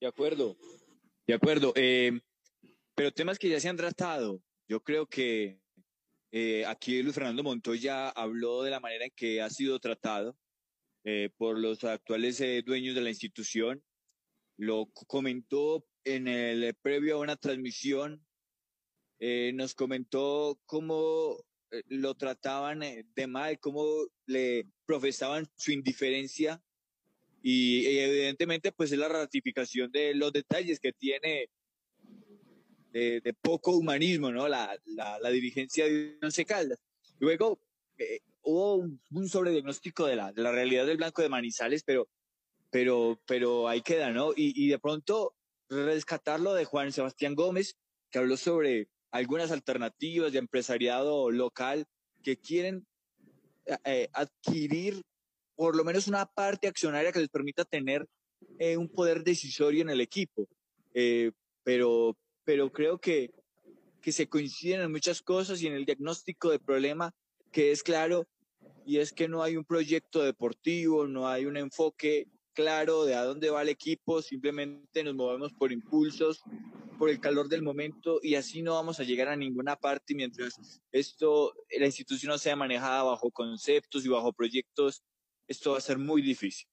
De acuerdo, de acuerdo. eh, pero temas que ya se han tratado. Yo creo que eh, aquí Luis Fernando Montoya habló de la manera en que ha sido tratado eh, por los actuales eh, dueños de la institución. Lo comentó en el previo a una transmisión. eh, nos comentó cómo lo trataban eh, de mal, cómo le profesaban su indiferencia y, evidentemente pues es la ratificación de los detalles que tiene de, de poco humanismo, ¿no? La, la, la dirigencia de Once Caldas. Luego eh, hubo un, un sobrediagnóstico de la, de la realidad del Blanco de Manizales, pero, pero, pero ahí queda, ¿no? Y, y de pronto rescatar lo de Juan Sebastián Gómez, que habló sobre algunas alternativas de empresariado local que quieren eh, eh, adquirir por lo menos una parte accionaria que les permita tener eh, un poder decisorio en el equipo. Eh, pero, pero creo que, que se coinciden en muchas cosas y en el diagnóstico del problema que es claro, y es que no hay un proyecto deportivo, no hay un enfoque claro de a dónde va el equipo, simplemente nos movemos por impulsos, por el calor del momento y así no vamos a llegar a ninguna parte mientras esto, la institución no sea manejada bajo conceptos y bajo proyectos, esto va a ser muy difícil.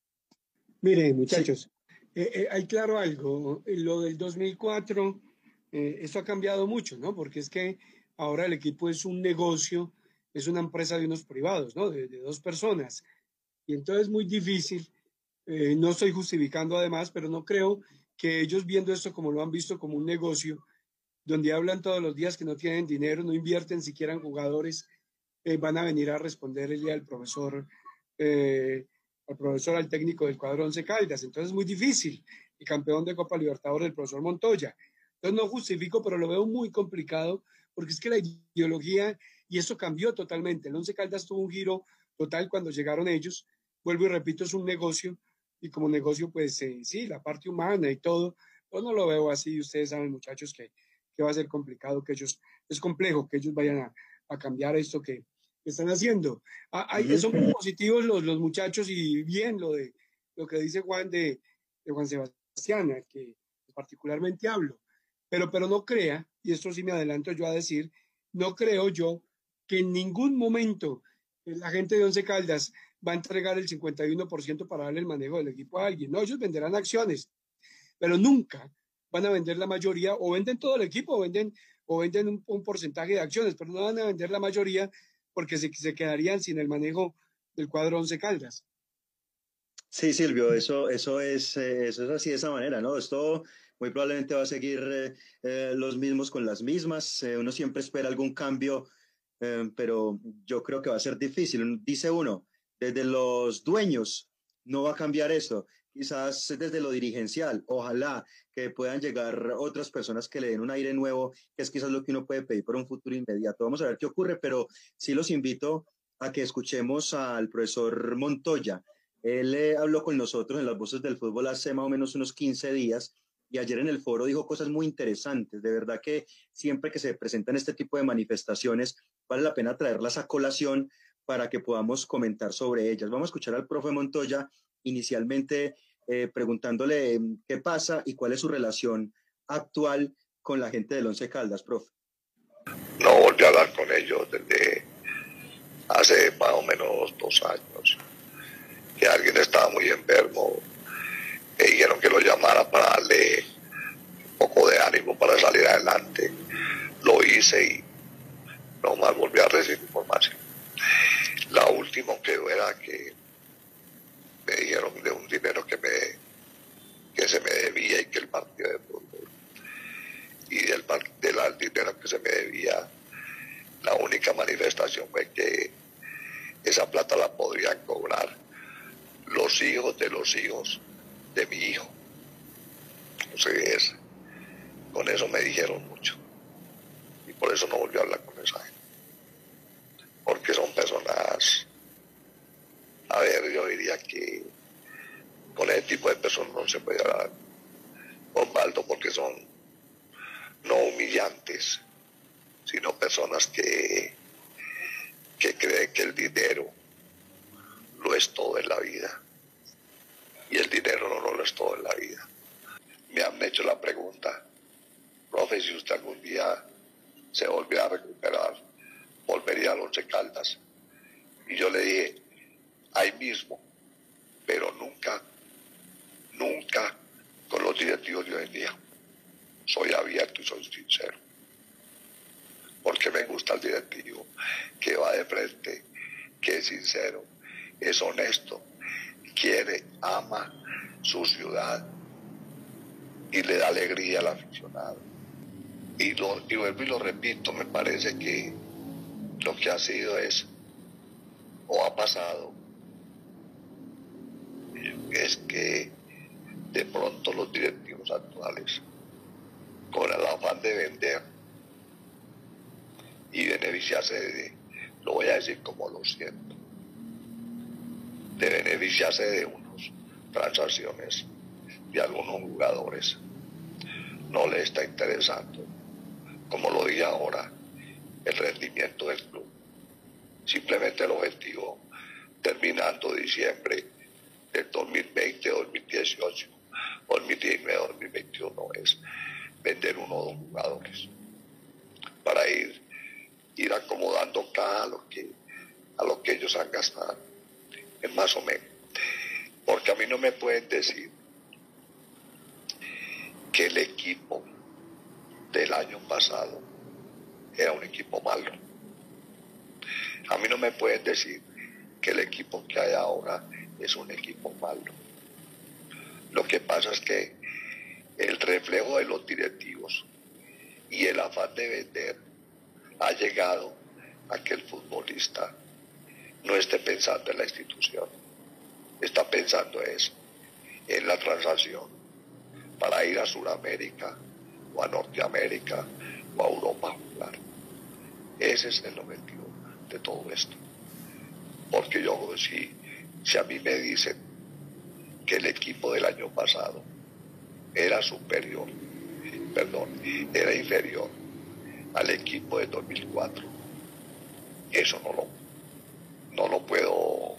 Miren, muchachos, eh, eh, hay claro algo. Lo del 2004, eh, esto ha cambiado mucho, ¿no? Porque es que ahora el equipo es un negocio, es una empresa de unos privados, ¿no? De, de dos personas. Y entonces es muy difícil. Eh, no estoy justificando además, pero no creo que ellos viendo esto como lo han visto como un negocio, donde hablan todos los días que no tienen dinero, no invierten siquiera en jugadores, eh, van a venir a responderle al profesor, eh, al profesor, al técnico del cuadro Once Caldas. Entonces es muy difícil. El campeón de Copa Libertadores, el profesor Montoya. Entonces no justifico, pero lo veo muy complicado porque es que la ideología, y eso cambió totalmente. El Once Caldas tuvo un giro total cuando llegaron ellos. Vuelvo y repito, es un negocio y como negocio, pues eh, sí, la parte humana y todo, pues no lo veo así. Ustedes saben, muchachos, que, que va a ser complicado, que ellos, es complejo que ellos vayan a, a cambiar esto que, que están haciendo. Ah, hay- son muy positivos los, los muchachos y bien lo de lo que dice Juan de, de Juan Sebastián, al que particularmente hablo. Pero, pero no crea, y esto sí me adelanto yo a decir, no creo yo que en ningún momento la gente de Once Caldas va a entregar el 51% para darle el manejo del equipo a alguien. No, ellos venderán acciones, pero nunca van a vender la mayoría, o venden todo el equipo, o venden, o venden un, un porcentaje de acciones, pero no van a vender la mayoría porque se, quedarían sin el manejo del cuadro Once Caldas. Sí, Silvio, eso, eso, es, eh, eso es así de esa manera, ¿no? Esto muy probablemente va a seguir eh, eh, los mismos con las mismas. uno siempre espera algún cambio, pero yo creo que va a ser difícil. Dice uno, desde los dueños no va a cambiar esto. Quizás desde lo dirigencial, ojalá que puedan llegar otras personas que le den un aire nuevo, que es quizás lo que uno puede pedir por un futuro inmediato. Vamos a ver qué ocurre, pero sí los invito a que escuchemos al profesor Montoya. Él eh, habló con nosotros en las voces del fútbol hace más o menos unos 15 días y ayer en el foro dijo cosas muy interesantes. De verdad que siempre que se presentan este tipo de manifestaciones, vale la pena traerlas a colación para que podamos comentar sobre ellas. Vamos a escuchar al profe Montoya inicialmente eh, preguntándole eh, qué pasa y cuál es su relación actual con la gente del Once Caldas, profe. No volví a hablar con ellos desde hace más o menos dos años. Que alguien estaba muy enfermo. Me dijeron que lo llamara para darle un poco de ánimo para salir adelante. Lo hice y no más volví a recibir información. La última que era que me dijeron de un dinero que me que se me debía y que el partido de fútbol y del, par- de la- del dinero que se me debía la única manifestación fue que esa plata la podrían cobrar los hijos de los hijos de mi hijo. Entonces, con eso me dijeron mucho. Y por eso no volví a hablar con esa gente. Porque son personas, a ver, yo diría que con ese tipo de personas no se puede hablar. Osvaldo, porque son no humillantes, sino personas que, que creen que el dinero lo es todo en la vida. Y el dinero no lo es todo en la vida. Me han hecho la pregunta, profe, si usted algún día se volviera a recuperar, volvería a Once Caldas. Y yo le dije, ahí mismo, pero nunca, nunca con los directivos de hoy día. Soy abierto y soy sincero. Porque me gusta el directivo que va de frente, que es sincero, es honesto, quiere, ama su ciudad y le da alegría al aficionado. Y, lo, y vuelvo y lo repito, me parece que lo que ha sido es, o ha pasado, es que de pronto los directivos actuales, con el afán de vender y beneficiarse de, lo voy a decir como lo siento, de beneficiarse de unas transacciones de algunos jugadores, no le está interesando, como lo dije ahora, el rendimiento del club. Simplemente el objetivo, terminando diciembre del 2020-2018, 2019-2021, es vender uno o dos jugadores para ir, ir acomodando cada lo que, a lo que ellos han gastado, es más o menos. Porque a mí no me pueden decir que el equipo del año pasado era un equipo malo. A mí no me pueden decir que el equipo que hay ahora es un equipo malo. Lo que pasa es que el reflejo de los directivos y el afán de vender ha llegado a que el futbolista no esté pensando en la institución, está pensando es en la transacción para ir a Sudamérica o a Norteamérica o a Europa. Ese es el objetivo de todo esto. Porque yo, si, si a mí me dicen que el equipo del año pasado era superior, perdón, era inferior al equipo de 2004, eso no lo, no lo puedo,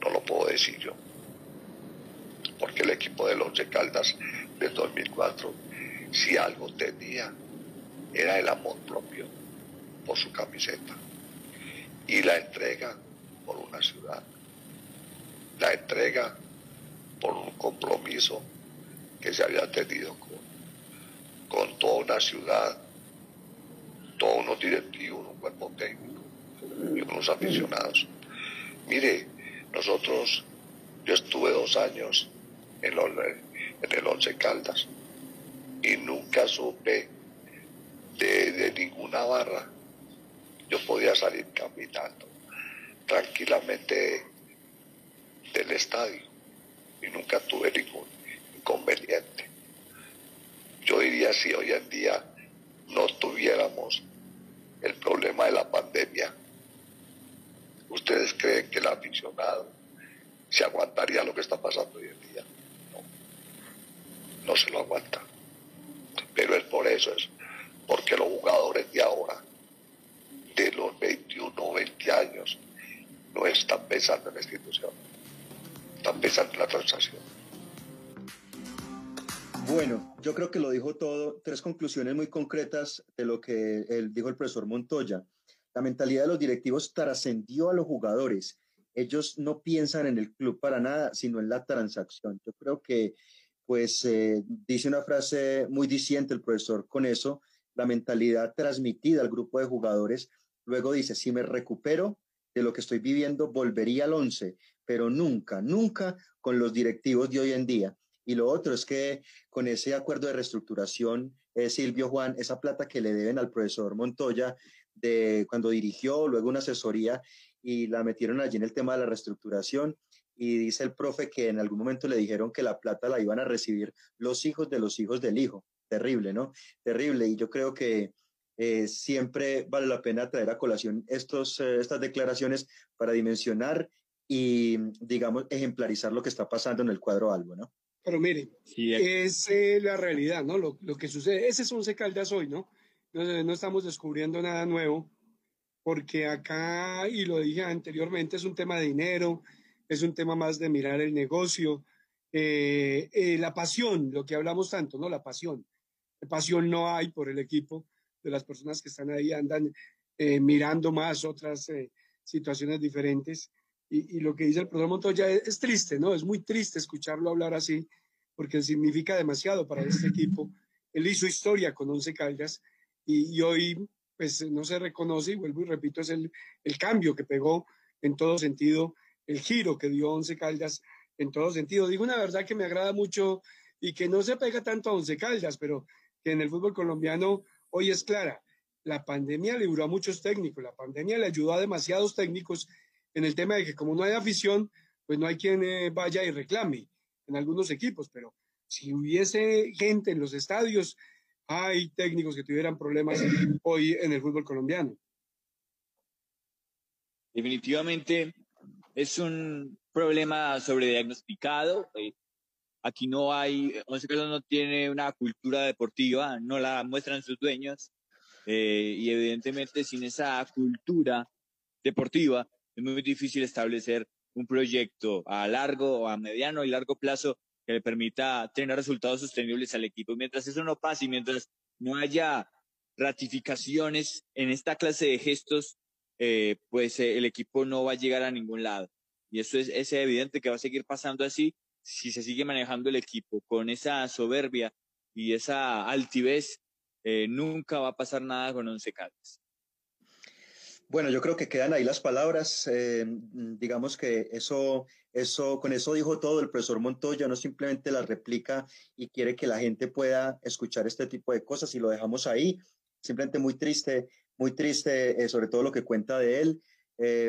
no lo puedo decir yo. Porque el equipo de Once Caldas del 2004, si algo tenía, era el amor propio por su camiseta y la entrega por una ciudad, la entrega por un compromiso que se había tenido con, toda una ciudad, todos unos directivos, un cuerpo técnico y unos aficionados. Mire, nosotros, yo estuve dos años en, el Once Caldas y nunca supe de ninguna barra yo podía salir caminando tranquilamente del estadio y nunca tuve ningún inconveniente. Yo diría si hoy en día no tuviéramos el problema de la pandemia, ¿ustedes creen que el aficionado se aguantaría lo que está pasando hoy en día? No, no se lo aguanta. Pero es por eso, es porque los jugadores de ahora de los 21 o 20 años no están pensando en la institución, están pensando en la transacción. Bueno, yo creo que lo dijo todo. Tres conclusiones muy concretas de lo que dijo el profesor Montoya. La mentalidad de los directivos trascendió a los jugadores. Ellos no piensan en el club para nada, sino en la transacción. Yo creo que, pues, eh, dice una frase muy diciente el profesor con eso, la mentalidad transmitida al grupo de jugadores Luego dice, si me recupero de lo que estoy viviendo, volvería al 11, pero nunca, nunca con los directivos de hoy en día. Y lo otro es que con ese acuerdo de reestructuración, eh, Silvio Juan, esa plata que le deben al profesor Montoya de cuando dirigió, luego una asesoría, y la metieron allí en el tema de la reestructuración. Y dice el profe que en algún momento le dijeron que la plata la iban a recibir los hijos de los hijos del hijo. Terrible, ¿no? Terrible. Y yo creo que eh, siempre vale la pena traer a colación estos, eh, estas declaraciones para dimensionar y, digamos, ejemplarizar lo que está pasando en el cuadro algo, ¿no? Pero mire, es eh, la realidad, ¿no? Lo, lo, que sucede, ese es Once Caldas hoy, ¿no? ¿no? No estamos descubriendo nada nuevo, porque acá, y lo dije anteriormente, es un tema de dinero, es un tema más de mirar el negocio, eh, eh, la pasión, lo que hablamos tanto, ¿no? La pasión. La pasión no hay por el equipo, de las personas que están ahí andan mirando más otras situaciones diferentes y, lo que dice el profesor Montoya es, triste, ¿no? Es muy triste escucharlo hablar así, porque significa demasiado para este equipo. Él hizo historia con Once Caldas y, hoy, pues, no se reconoce, y vuelvo y repito, es el, el cambio que pegó en todo sentido, el giro que dio Once Caldas en todo sentido. Digo una verdad que me agrada mucho y que no se pega tanto a Once Caldas, pero que en el fútbol colombiano hoy es clara. La pandemia libró a muchos técnicos, la pandemia le ayudó a demasiados técnicos en el tema de que como no hay afición, pues no hay quien eh, vaya y reclame en algunos equipos, pero si hubiese gente en los estadios, hay técnicos que tuvieran problemas hoy en el fútbol colombiano. Definitivamente es un problema sobrediagnosticado. Aquí no hay, Once Caldas no tiene una cultura deportiva, no la muestran sus dueños. Eh, y evidentemente sin esa cultura deportiva es muy difícil establecer un proyecto a largo, a mediano y largo plazo que le permita tener resultados sostenibles al equipo. Mientras eso no pase y mientras no haya ratificaciones en esta clase de gestos, eh, pues eh, el equipo no va a llegar a ningún lado. Y eso es, es, evidente que va a seguir pasando así si se sigue manejando el equipo con esa soberbia y esa altivez. Eh, nunca va a pasar nada con Once Caldas. Bueno, yo creo que quedan ahí las palabras. Eh, digamos que eso, eso, con eso dijo todo el profesor Montoya, no simplemente la replica y quiere que la gente pueda escuchar este tipo de cosas y lo dejamos ahí. Simplemente muy triste, muy triste, eh, sobre todo lo que cuenta de él.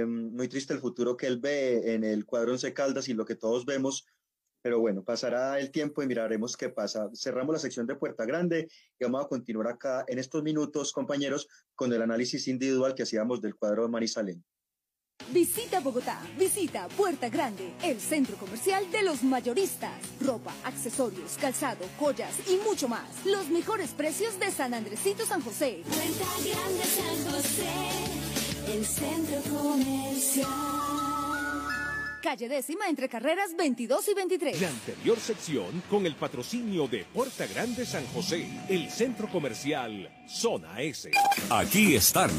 Muy triste el futuro que él ve en el cuadro Once Caldas y lo que todos vemos pero bueno, pasará el tiempo y miraremos qué pasa. Cerramos la sección de Puerta Grande y vamos a continuar acá en estos minutos, compañeros, con el análisis individual que hacíamos del cuadro de Manizalén. Visita Bogotá, visita Puerta Grande, el centro comercial de los mayoristas. Ropa, accesorios, calzado, joyas y mucho más. Los mejores precios de San Andresito San José. Puerta Grande San José, el centro comercial calle décima entre carreras 22 y 23. La anterior sección con el patrocinio de Puerta Grande San José, el centro comercial Zona S. Aquí están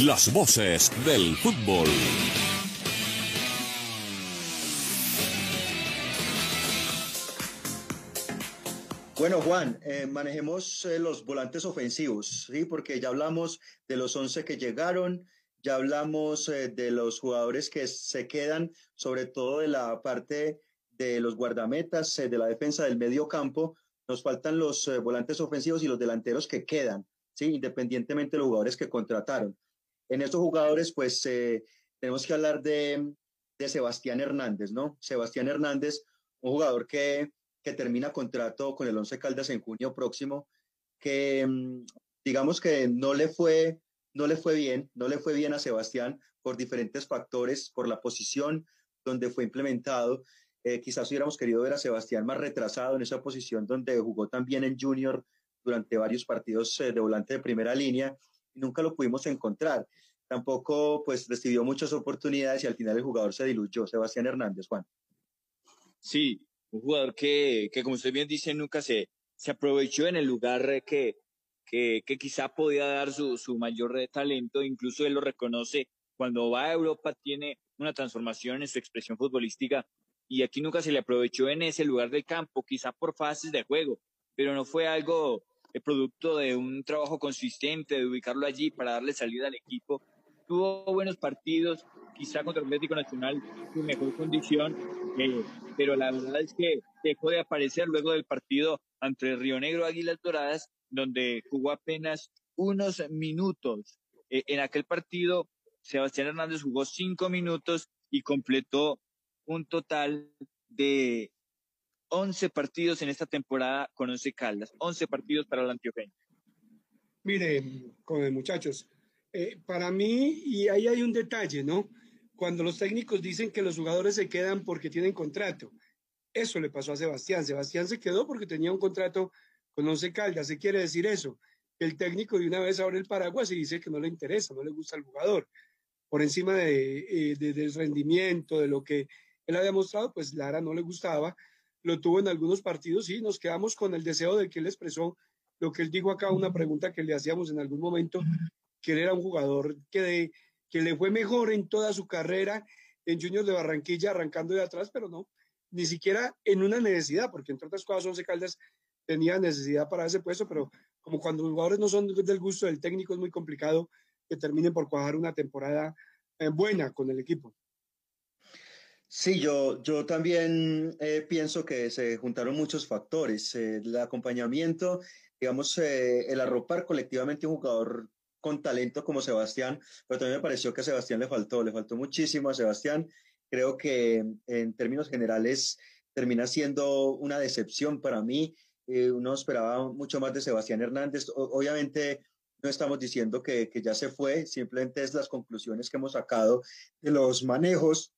las voces del fútbol. Bueno, Juan, eh, manejemos eh, los volantes ofensivos, ¿sí? Porque ya hablamos de los 11 que llegaron, ya hablamos eh, de los jugadores que se quedan, sobre todo de la parte de los guardametas, eh, de la defensa del medio campo. Nos faltan los eh, volantes ofensivos y los delanteros que quedan, ¿sí? independientemente de los jugadores que contrataron. En estos jugadores, pues tenemos que hablar de, de, Sebastián Hernández, ¿no? Sebastián Hernández, un jugador que, que termina contrato con el Once Caldas en junio próximo, que mm, digamos que no le fue no le fue bien, no le fue bien a Sebastián por diferentes factores, por la posición donde fue implementado. Eh, quizás hubiéramos querido ver a Sebastián más retrasado en esa posición donde jugó también en junior durante varios partidos eh, de volante de primera línea y nunca lo pudimos encontrar. Tampoco pues recibió muchas oportunidades y al final el jugador se diluyó. Sebastián Hernández, Juan. Sí, un jugador que, que como usted bien dice, nunca se, se aprovechó en el lugar que, que, quizá podía dar su, su mayor talento, incluso él lo reconoce, cuando va a Europa tiene una transformación en su expresión futbolística y aquí nunca se le aprovechó en ese lugar del campo, quizá por fases de juego, pero no fue algo el producto de un trabajo consistente, de ubicarlo allí para darle salida al equipo. Tuvo buenos partidos, quizá contra el Atlético Nacional su mejor condición, eh, pero la verdad es que dejó de aparecer luego del partido entre Río Negro Águilas Doradas donde jugó apenas unos minutos. Eh, en aquel partido Sebastián Hernández jugó cinco minutos y completó un total de 11 partidos en esta temporada con 11 Caldas, 11 partidos para el antioqueño. Mire, con muchachos, eh, para mí, y ahí hay un detalle, ¿no? Cuando los técnicos dicen que los jugadores se quedan porque tienen contrato, eso le pasó a Sebastián. Sebastián se quedó porque tenía un contrato con Once Caldas. ¿Se quiere decir eso? El técnico de una vez abre el paraguas y dice que no le interesa, no le gusta al jugador. Por encima de, eh, del rendimiento, de lo que él había mostrado, pues Lara no le gustaba. Lo tuvo en algunos partidos y nos quedamos con el deseo de que él expresó lo que él dijo acá, una pregunta que le hacíamos en algún momento, que él era un jugador que, que le fue mejor en toda su carrera en Juniors de Barranquilla, arrancando de atrás, pero no, ni siquiera en una necesidad, porque entre otras cosas Once Caldas tenía necesidad para ese puesto, pero como cuando los jugadores no son del gusto del técnico es muy complicado que terminen por cuajar una temporada eh, buena con el equipo. Sí, yo, yo también eh, pienso que se juntaron muchos factores. Eh, el acompañamiento, digamos, el arropar colectivamente un jugador con talento como Sebastián, pero también me pareció que a Sebastián le faltó, le faltó muchísimo a Sebastián creo que en términos generales termina siendo una decepción para mí. Eh, uno esperaba mucho más de Sebastián Hernández. obviamente no estamos diciendo que, que, ya se fue, simplemente es las conclusiones que hemos sacado de los manejos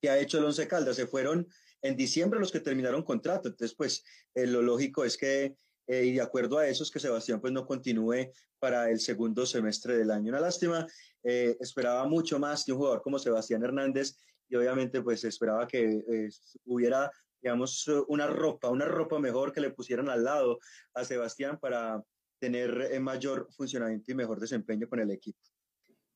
que ha hecho el Once Caldas. Se fueron en diciembre los que terminaron contrato. Entonces, pues eh, lo lógico es que, eh, y de acuerdo a eso, es que Sebastián pues no continúe para el segundo semestre del año. Una lástima, esperaba mucho más de un jugador como Sebastián Hernández y obviamente pues esperaba que eh, hubiera, digamos, una ropa, una ropa mejor que le pusieran al lado a Sebastián para tener eh, mayor funcionamiento y mejor desempeño con el equipo.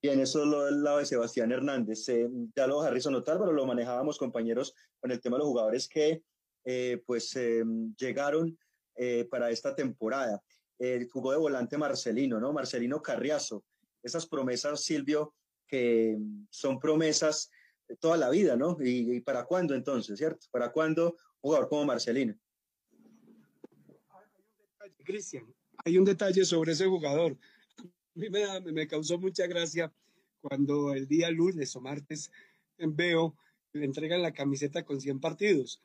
Bien, eso es lo del lado de Sebastián Hernández. Eh, ya lo Harrison pero lo manejábamos compañeros con el tema de los jugadores que pues llegaron para esta temporada. jugó de volante Marcelino, ¿no? Marcelino Carriazo. Esas promesas, Silvio, que son promesas toda la vida, ¿no? ¿Y, para cuándo entonces, cierto? ¿Para cuándo un jugador como Marcelino? Cristian, hay un detalle sobre ese jugador. A mí me, me, causó mucha gracia cuando el día lunes o martes veo le entregan la camiseta con 100 partidos.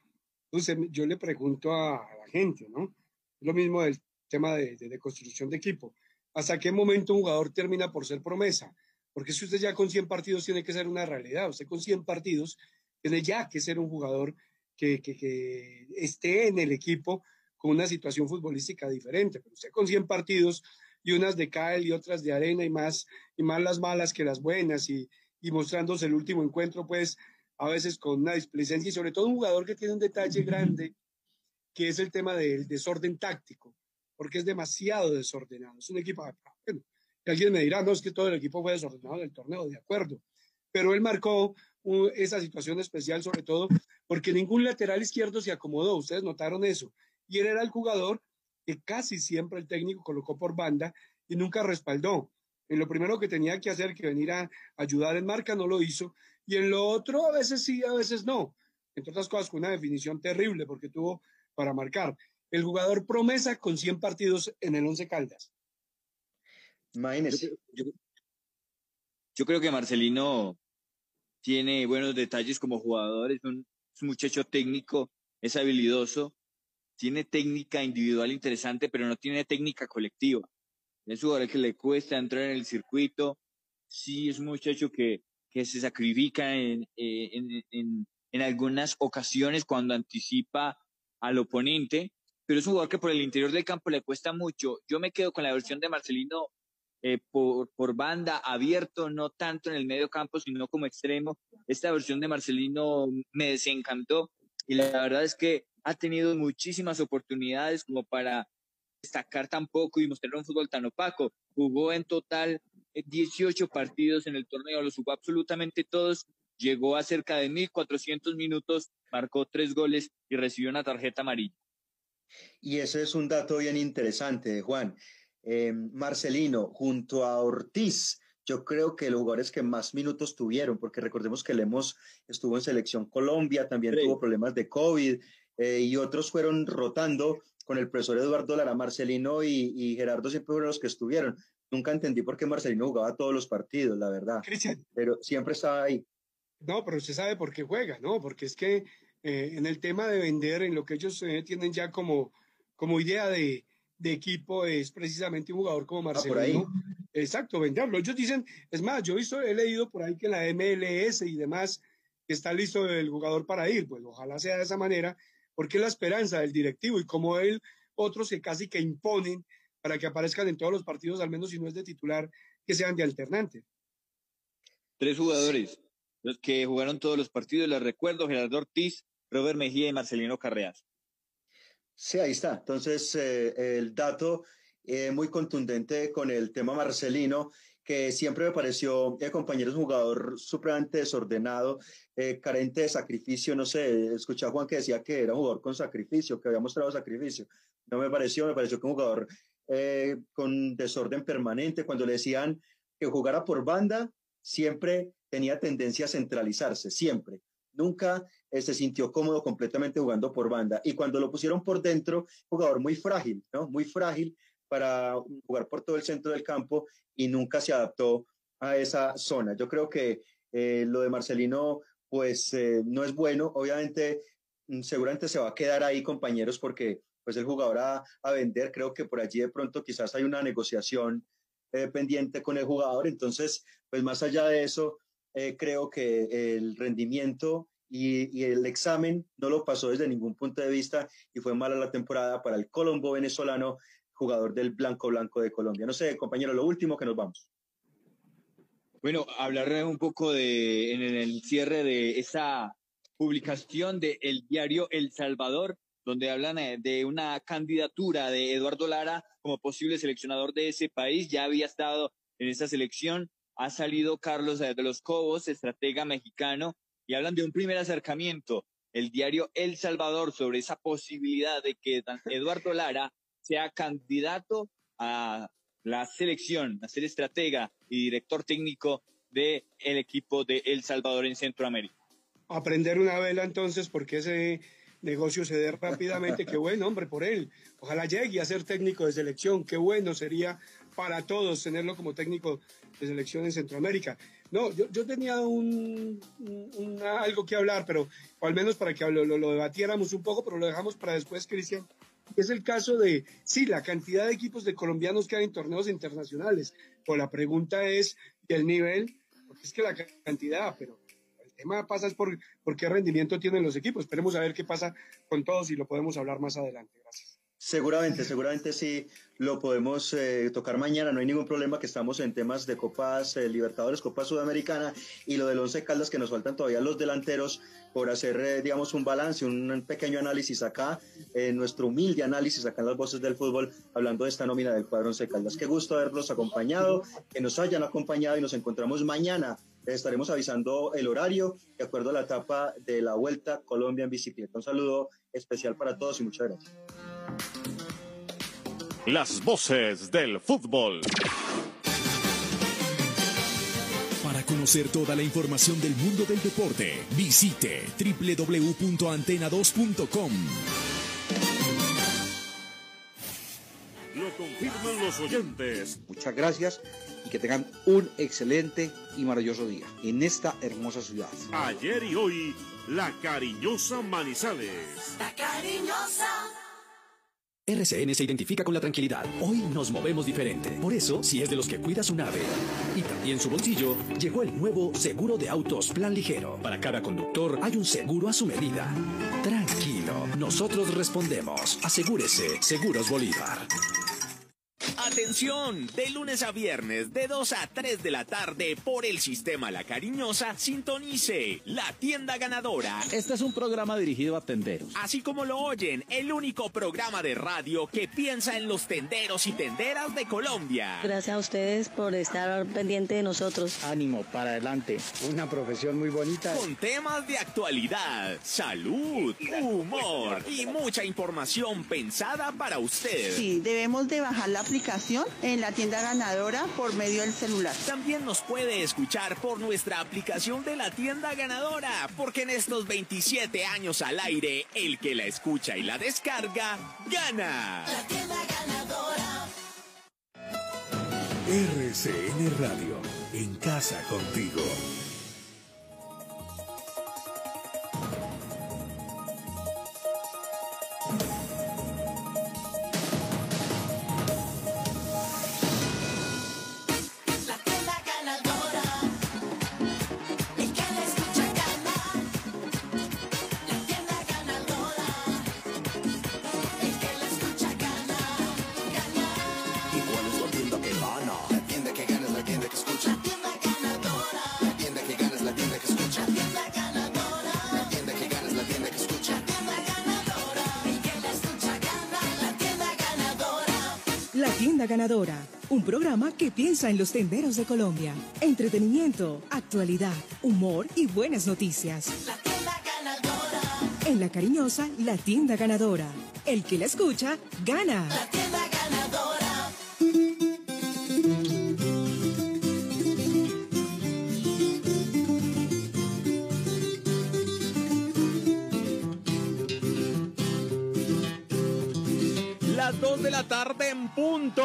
Entonces yo le pregunto a, la gente, ¿no? Lo mismo del tema de, de, construcción de equipo. ¿Hasta qué momento un jugador termina por ser promesa? Porque si usted ya con 100 partidos tiene que ser una realidad, usted con 100 partidos tiene ya que ser un jugador que, que, esté en el equipo con una situación futbolística diferente. Pero usted con 100 partidos y unas de cal y otras de arena y más, y más las malas que las buenas y, y mostrándose el último encuentro, pues a veces con una displicencia y sobre todo un jugador que tiene un detalle grande, que es el tema del desorden táctico, porque es demasiado desordenado. Es un equipo, bueno, alguien me dirá, no, es que todo el equipo fue desordenado en el torneo, de acuerdo. Pero él marcó esa situación especial, sobre todo porque ningún lateral izquierdo se acomodó. Ustedes notaron eso. Y él era el jugador que casi siempre el técnico colocó por banda y nunca respaldó. En lo primero que tenía que hacer, que venir a ayudar en marca, no lo hizo. Y en lo otro, a veces sí, a veces no. Entre otras cosas, con una definición terrible, porque tuvo para marcar. El jugador promesa con 100 partidos en el Once Caldas. Yo, creo que Marcelino tiene buenos detalles como jugador, es un, muchacho técnico, es habilidoso, tiene técnica individual interesante, pero no tiene técnica colectiva. Es un jugador que le cuesta entrar en el circuito, sí es un muchacho que, que se sacrifica en, eh, en, en, en algunas ocasiones cuando anticipa al oponente, pero es un jugador que por el interior del campo le cuesta mucho. Yo me quedo con la versión de Marcelino eh, por, por, banda, abierto, no tanto en el medio campo, sino como extremo. Esta versión de Marcelino me desencantó y la verdad es que ha tenido muchísimas oportunidades como para destacar tan poco y mostrar un fútbol tan opaco. Jugó en total 18 eh, partidos en el torneo, los jugó absolutamente todos, llegó a cerca de 1.400 minutos, marcó tres goles y recibió una tarjeta amarilla. Y ese es un dato bien interesante, Juan. Eh, Marcelino junto a Ortiz, yo creo que los jugadores que más minutos tuvieron, porque recordemos que Lemos estuvo en selección Colombia, también tuvo problemas de COVID eh, y otros fueron rotando con el profesor Eduardo Lara, Marcelino y, Gerardo siempre fueron los que estuvieron. nunca entendí por qué Marcelino jugaba todos los partidos, la verdad. Pero siempre estaba ahí. No, pero usted sabe por qué juega, ¿no? Porque es que eh, en el tema de vender, en lo que ellos eh, tienen ya como, como idea de, de equipo, es precisamente un jugador como Marcelino. Exacto, venderlo. Ellos dicen, es más, yo he, visto, he leído por ahí que la MLS y demás que está listo el jugador para ir, pues ojalá sea de esa manera, porque es la esperanza del directivo y como él, otros que casi que imponen para que aparezcan en todos los partidos, al menos si no es de titular, que sean de alternante. Tres jugadores, los que jugaron todos los partidos, les recuerdo, Gerardo Ortiz, Robert Mejía y Marcelino Carreas. Sí, ahí está. Entonces, eh, el dato eh, muy contundente con el tema Marcelino, que siempre me pareció, eh, compañero, un jugador supremamente desordenado, eh, carente de sacrificio. No sé, escuché a Juan que decía que era un jugador con sacrificio, que había mostrado sacrificio. No me pareció, me pareció que un jugador eh, con desorden permanente. Cuando le decían que jugara por banda, siempre tenía tendencia a centralizarse, siempre. Nunca se sintió cómodo completamente jugando por banda. Y cuando lo pusieron por dentro, jugador muy frágil, ¿no? Muy frágil, para jugar por todo el centro del campo y nunca se adaptó a esa zona. Yo creo que eh, lo de Marcelino, pues eh, no es bueno. Obviamente, mm, seguramente se va a quedar ahí, compañeros, porque pues el jugador a, a vender, creo que por allí de pronto quizás hay una negociación eh, pendiente con el jugador. Entonces, pues más allá de eso, creo que el rendimiento y, el examen no lo pasó desde ningún punto de vista y fue mala la temporada para el Colombo venezolano jugador del Blanco Blanco de Colombia. No sé, compañero, lo último que nos vamos. Bueno, hablaré un poco de, en el cierre de esa publicación del el diario El Salvador, donde hablan eh, de una candidatura de Eduardo Lara como posible seleccionador de ese país. Ya había estado en esa selección. Ha salido Carlos de los Cobos, estratega mexicano, y hablan de un primer acercamiento. El diario El Salvador sobre esa posibilidad de que Eduardo Lara sea candidato a la selección, a ser estratega y director técnico del el equipo de El Salvador en Centroamérica. Aprender una vela entonces, porque ese negocio se dé rápidamente, qué bueno, hombre, por él. Ojalá llegue a ser técnico de selección, qué bueno sería para todos tenerlo como técnico de selección en Centroamérica. No, yo, yo tenía un, algo que hablar, pero al menos para que lo, lo, lo, debatiéramos un poco, pero lo dejamos para después, Cristian es el caso de, sí, la cantidad de equipos de colombianos que hay en torneos internacionales. Pues la pregunta es, ¿y el nivel? Porque es que la cantidad, pero el tema pasa es por, por qué rendimiento tienen los equipos. Esperemos a ver qué pasa con todos y lo podemos hablar más adelante. Gracias. Seguramente, seguramente sí lo podemos eh, tocar mañana, no hay ningún problema que estamos en temas de Copas eh, Libertadores, Copa Sudamericana y lo del Once Caldas que nos faltan todavía los delanteros por hacer, eh, digamos, un balance, un pequeño análisis acá, nuestro humilde análisis acá en las voces del fútbol, hablando de esta nómina del cuadro Once Caldas. Qué gusto haberlos acompañado, que nos hayan acompañado y nos encontramos mañana. estaremos avisando el horario de acuerdo a la etapa de la Vuelta Colombia en bicicleta. Un saludo especial para todos y muchas gracias. Las voces del fútbol. Para conocer toda la información del mundo del deporte, visite www.antena2.com. Lo confirman los oyentes. Muchas gracias y que tengan un excelente y maravilloso día en esta hermosa ciudad. Ayer y hoy, la cariñosa Manizales. La cariñosa. RCN se identifica con la tranquilidad. Hoy nos movemos diferente. Por eso, si es de los que cuida su nave y también su bolsillo, llegó el nuevo seguro de autos Plan Ligero. Para cada conductor hay un seguro a su medida. Tranquilo, nosotros respondemos. Asegúrese, Seguros Bolívar. Atención, de lunes a viernes, de 2 a 3 de la tarde, por el sistema La Cariñosa, sintonice La Tienda Ganadora. Este es un programa dirigido a tenderos. Así como lo oyen, el único programa de radio que piensa en los tenderos y tenderas de Colombia. Gracias a ustedes por estar pendiente de nosotros. Ánimo, para adelante. Una profesión muy bonita. Con temas de actualidad, salud, humor y mucha información pensada para usted. Sí, debemos de bajar la aplicación en la tienda ganadora por medio del celular. También nos puede escuchar por nuestra aplicación de la tienda ganadora, porque en estos 27 años al aire, el que la escucha y la descarga, gana. La tienda ganadora. RCN Radio, en casa contigo. Ganadora, un programa que piensa en los tenderos de Colombia. Entretenimiento, actualidad, humor y buenas noticias. La tienda ganadora, En la cariñosa La Tienda Ganadora. El que la escucha, gana. la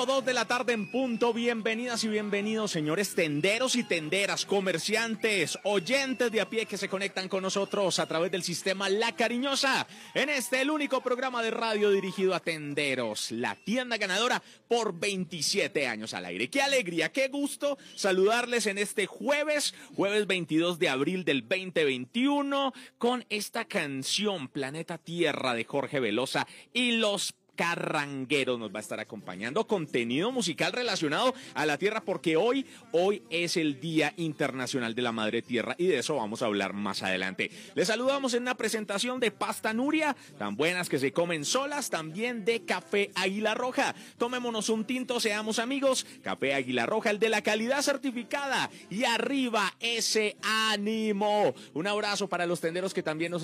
2 de la tarde en punto. Bienvenidas y bienvenidos, señores tenderos y tenderas, comerciantes, oyentes de a pie que se conectan con nosotros a través del sistema La Cariñosa. En este, el único programa de radio dirigido a tenderos, la tienda ganadora por 27 años al aire. Qué alegría, qué gusto saludarles en este jueves, jueves 22 de abril del 2021, con esta canción Planeta Tierra de Jorge Velosa y los Carranguero nos va a estar acompañando contenido musical relacionado a la tierra porque hoy hoy es el Día Internacional de la Madre Tierra y de eso vamos a hablar más adelante. Les saludamos en una presentación de pasta Nuria, tan buenas que se comen solas, también de café Águila Roja. Tomémonos un tinto, seamos amigos. Café Águila Roja, el de la calidad certificada y arriba ese ánimo. Un abrazo para los tenderos que también nos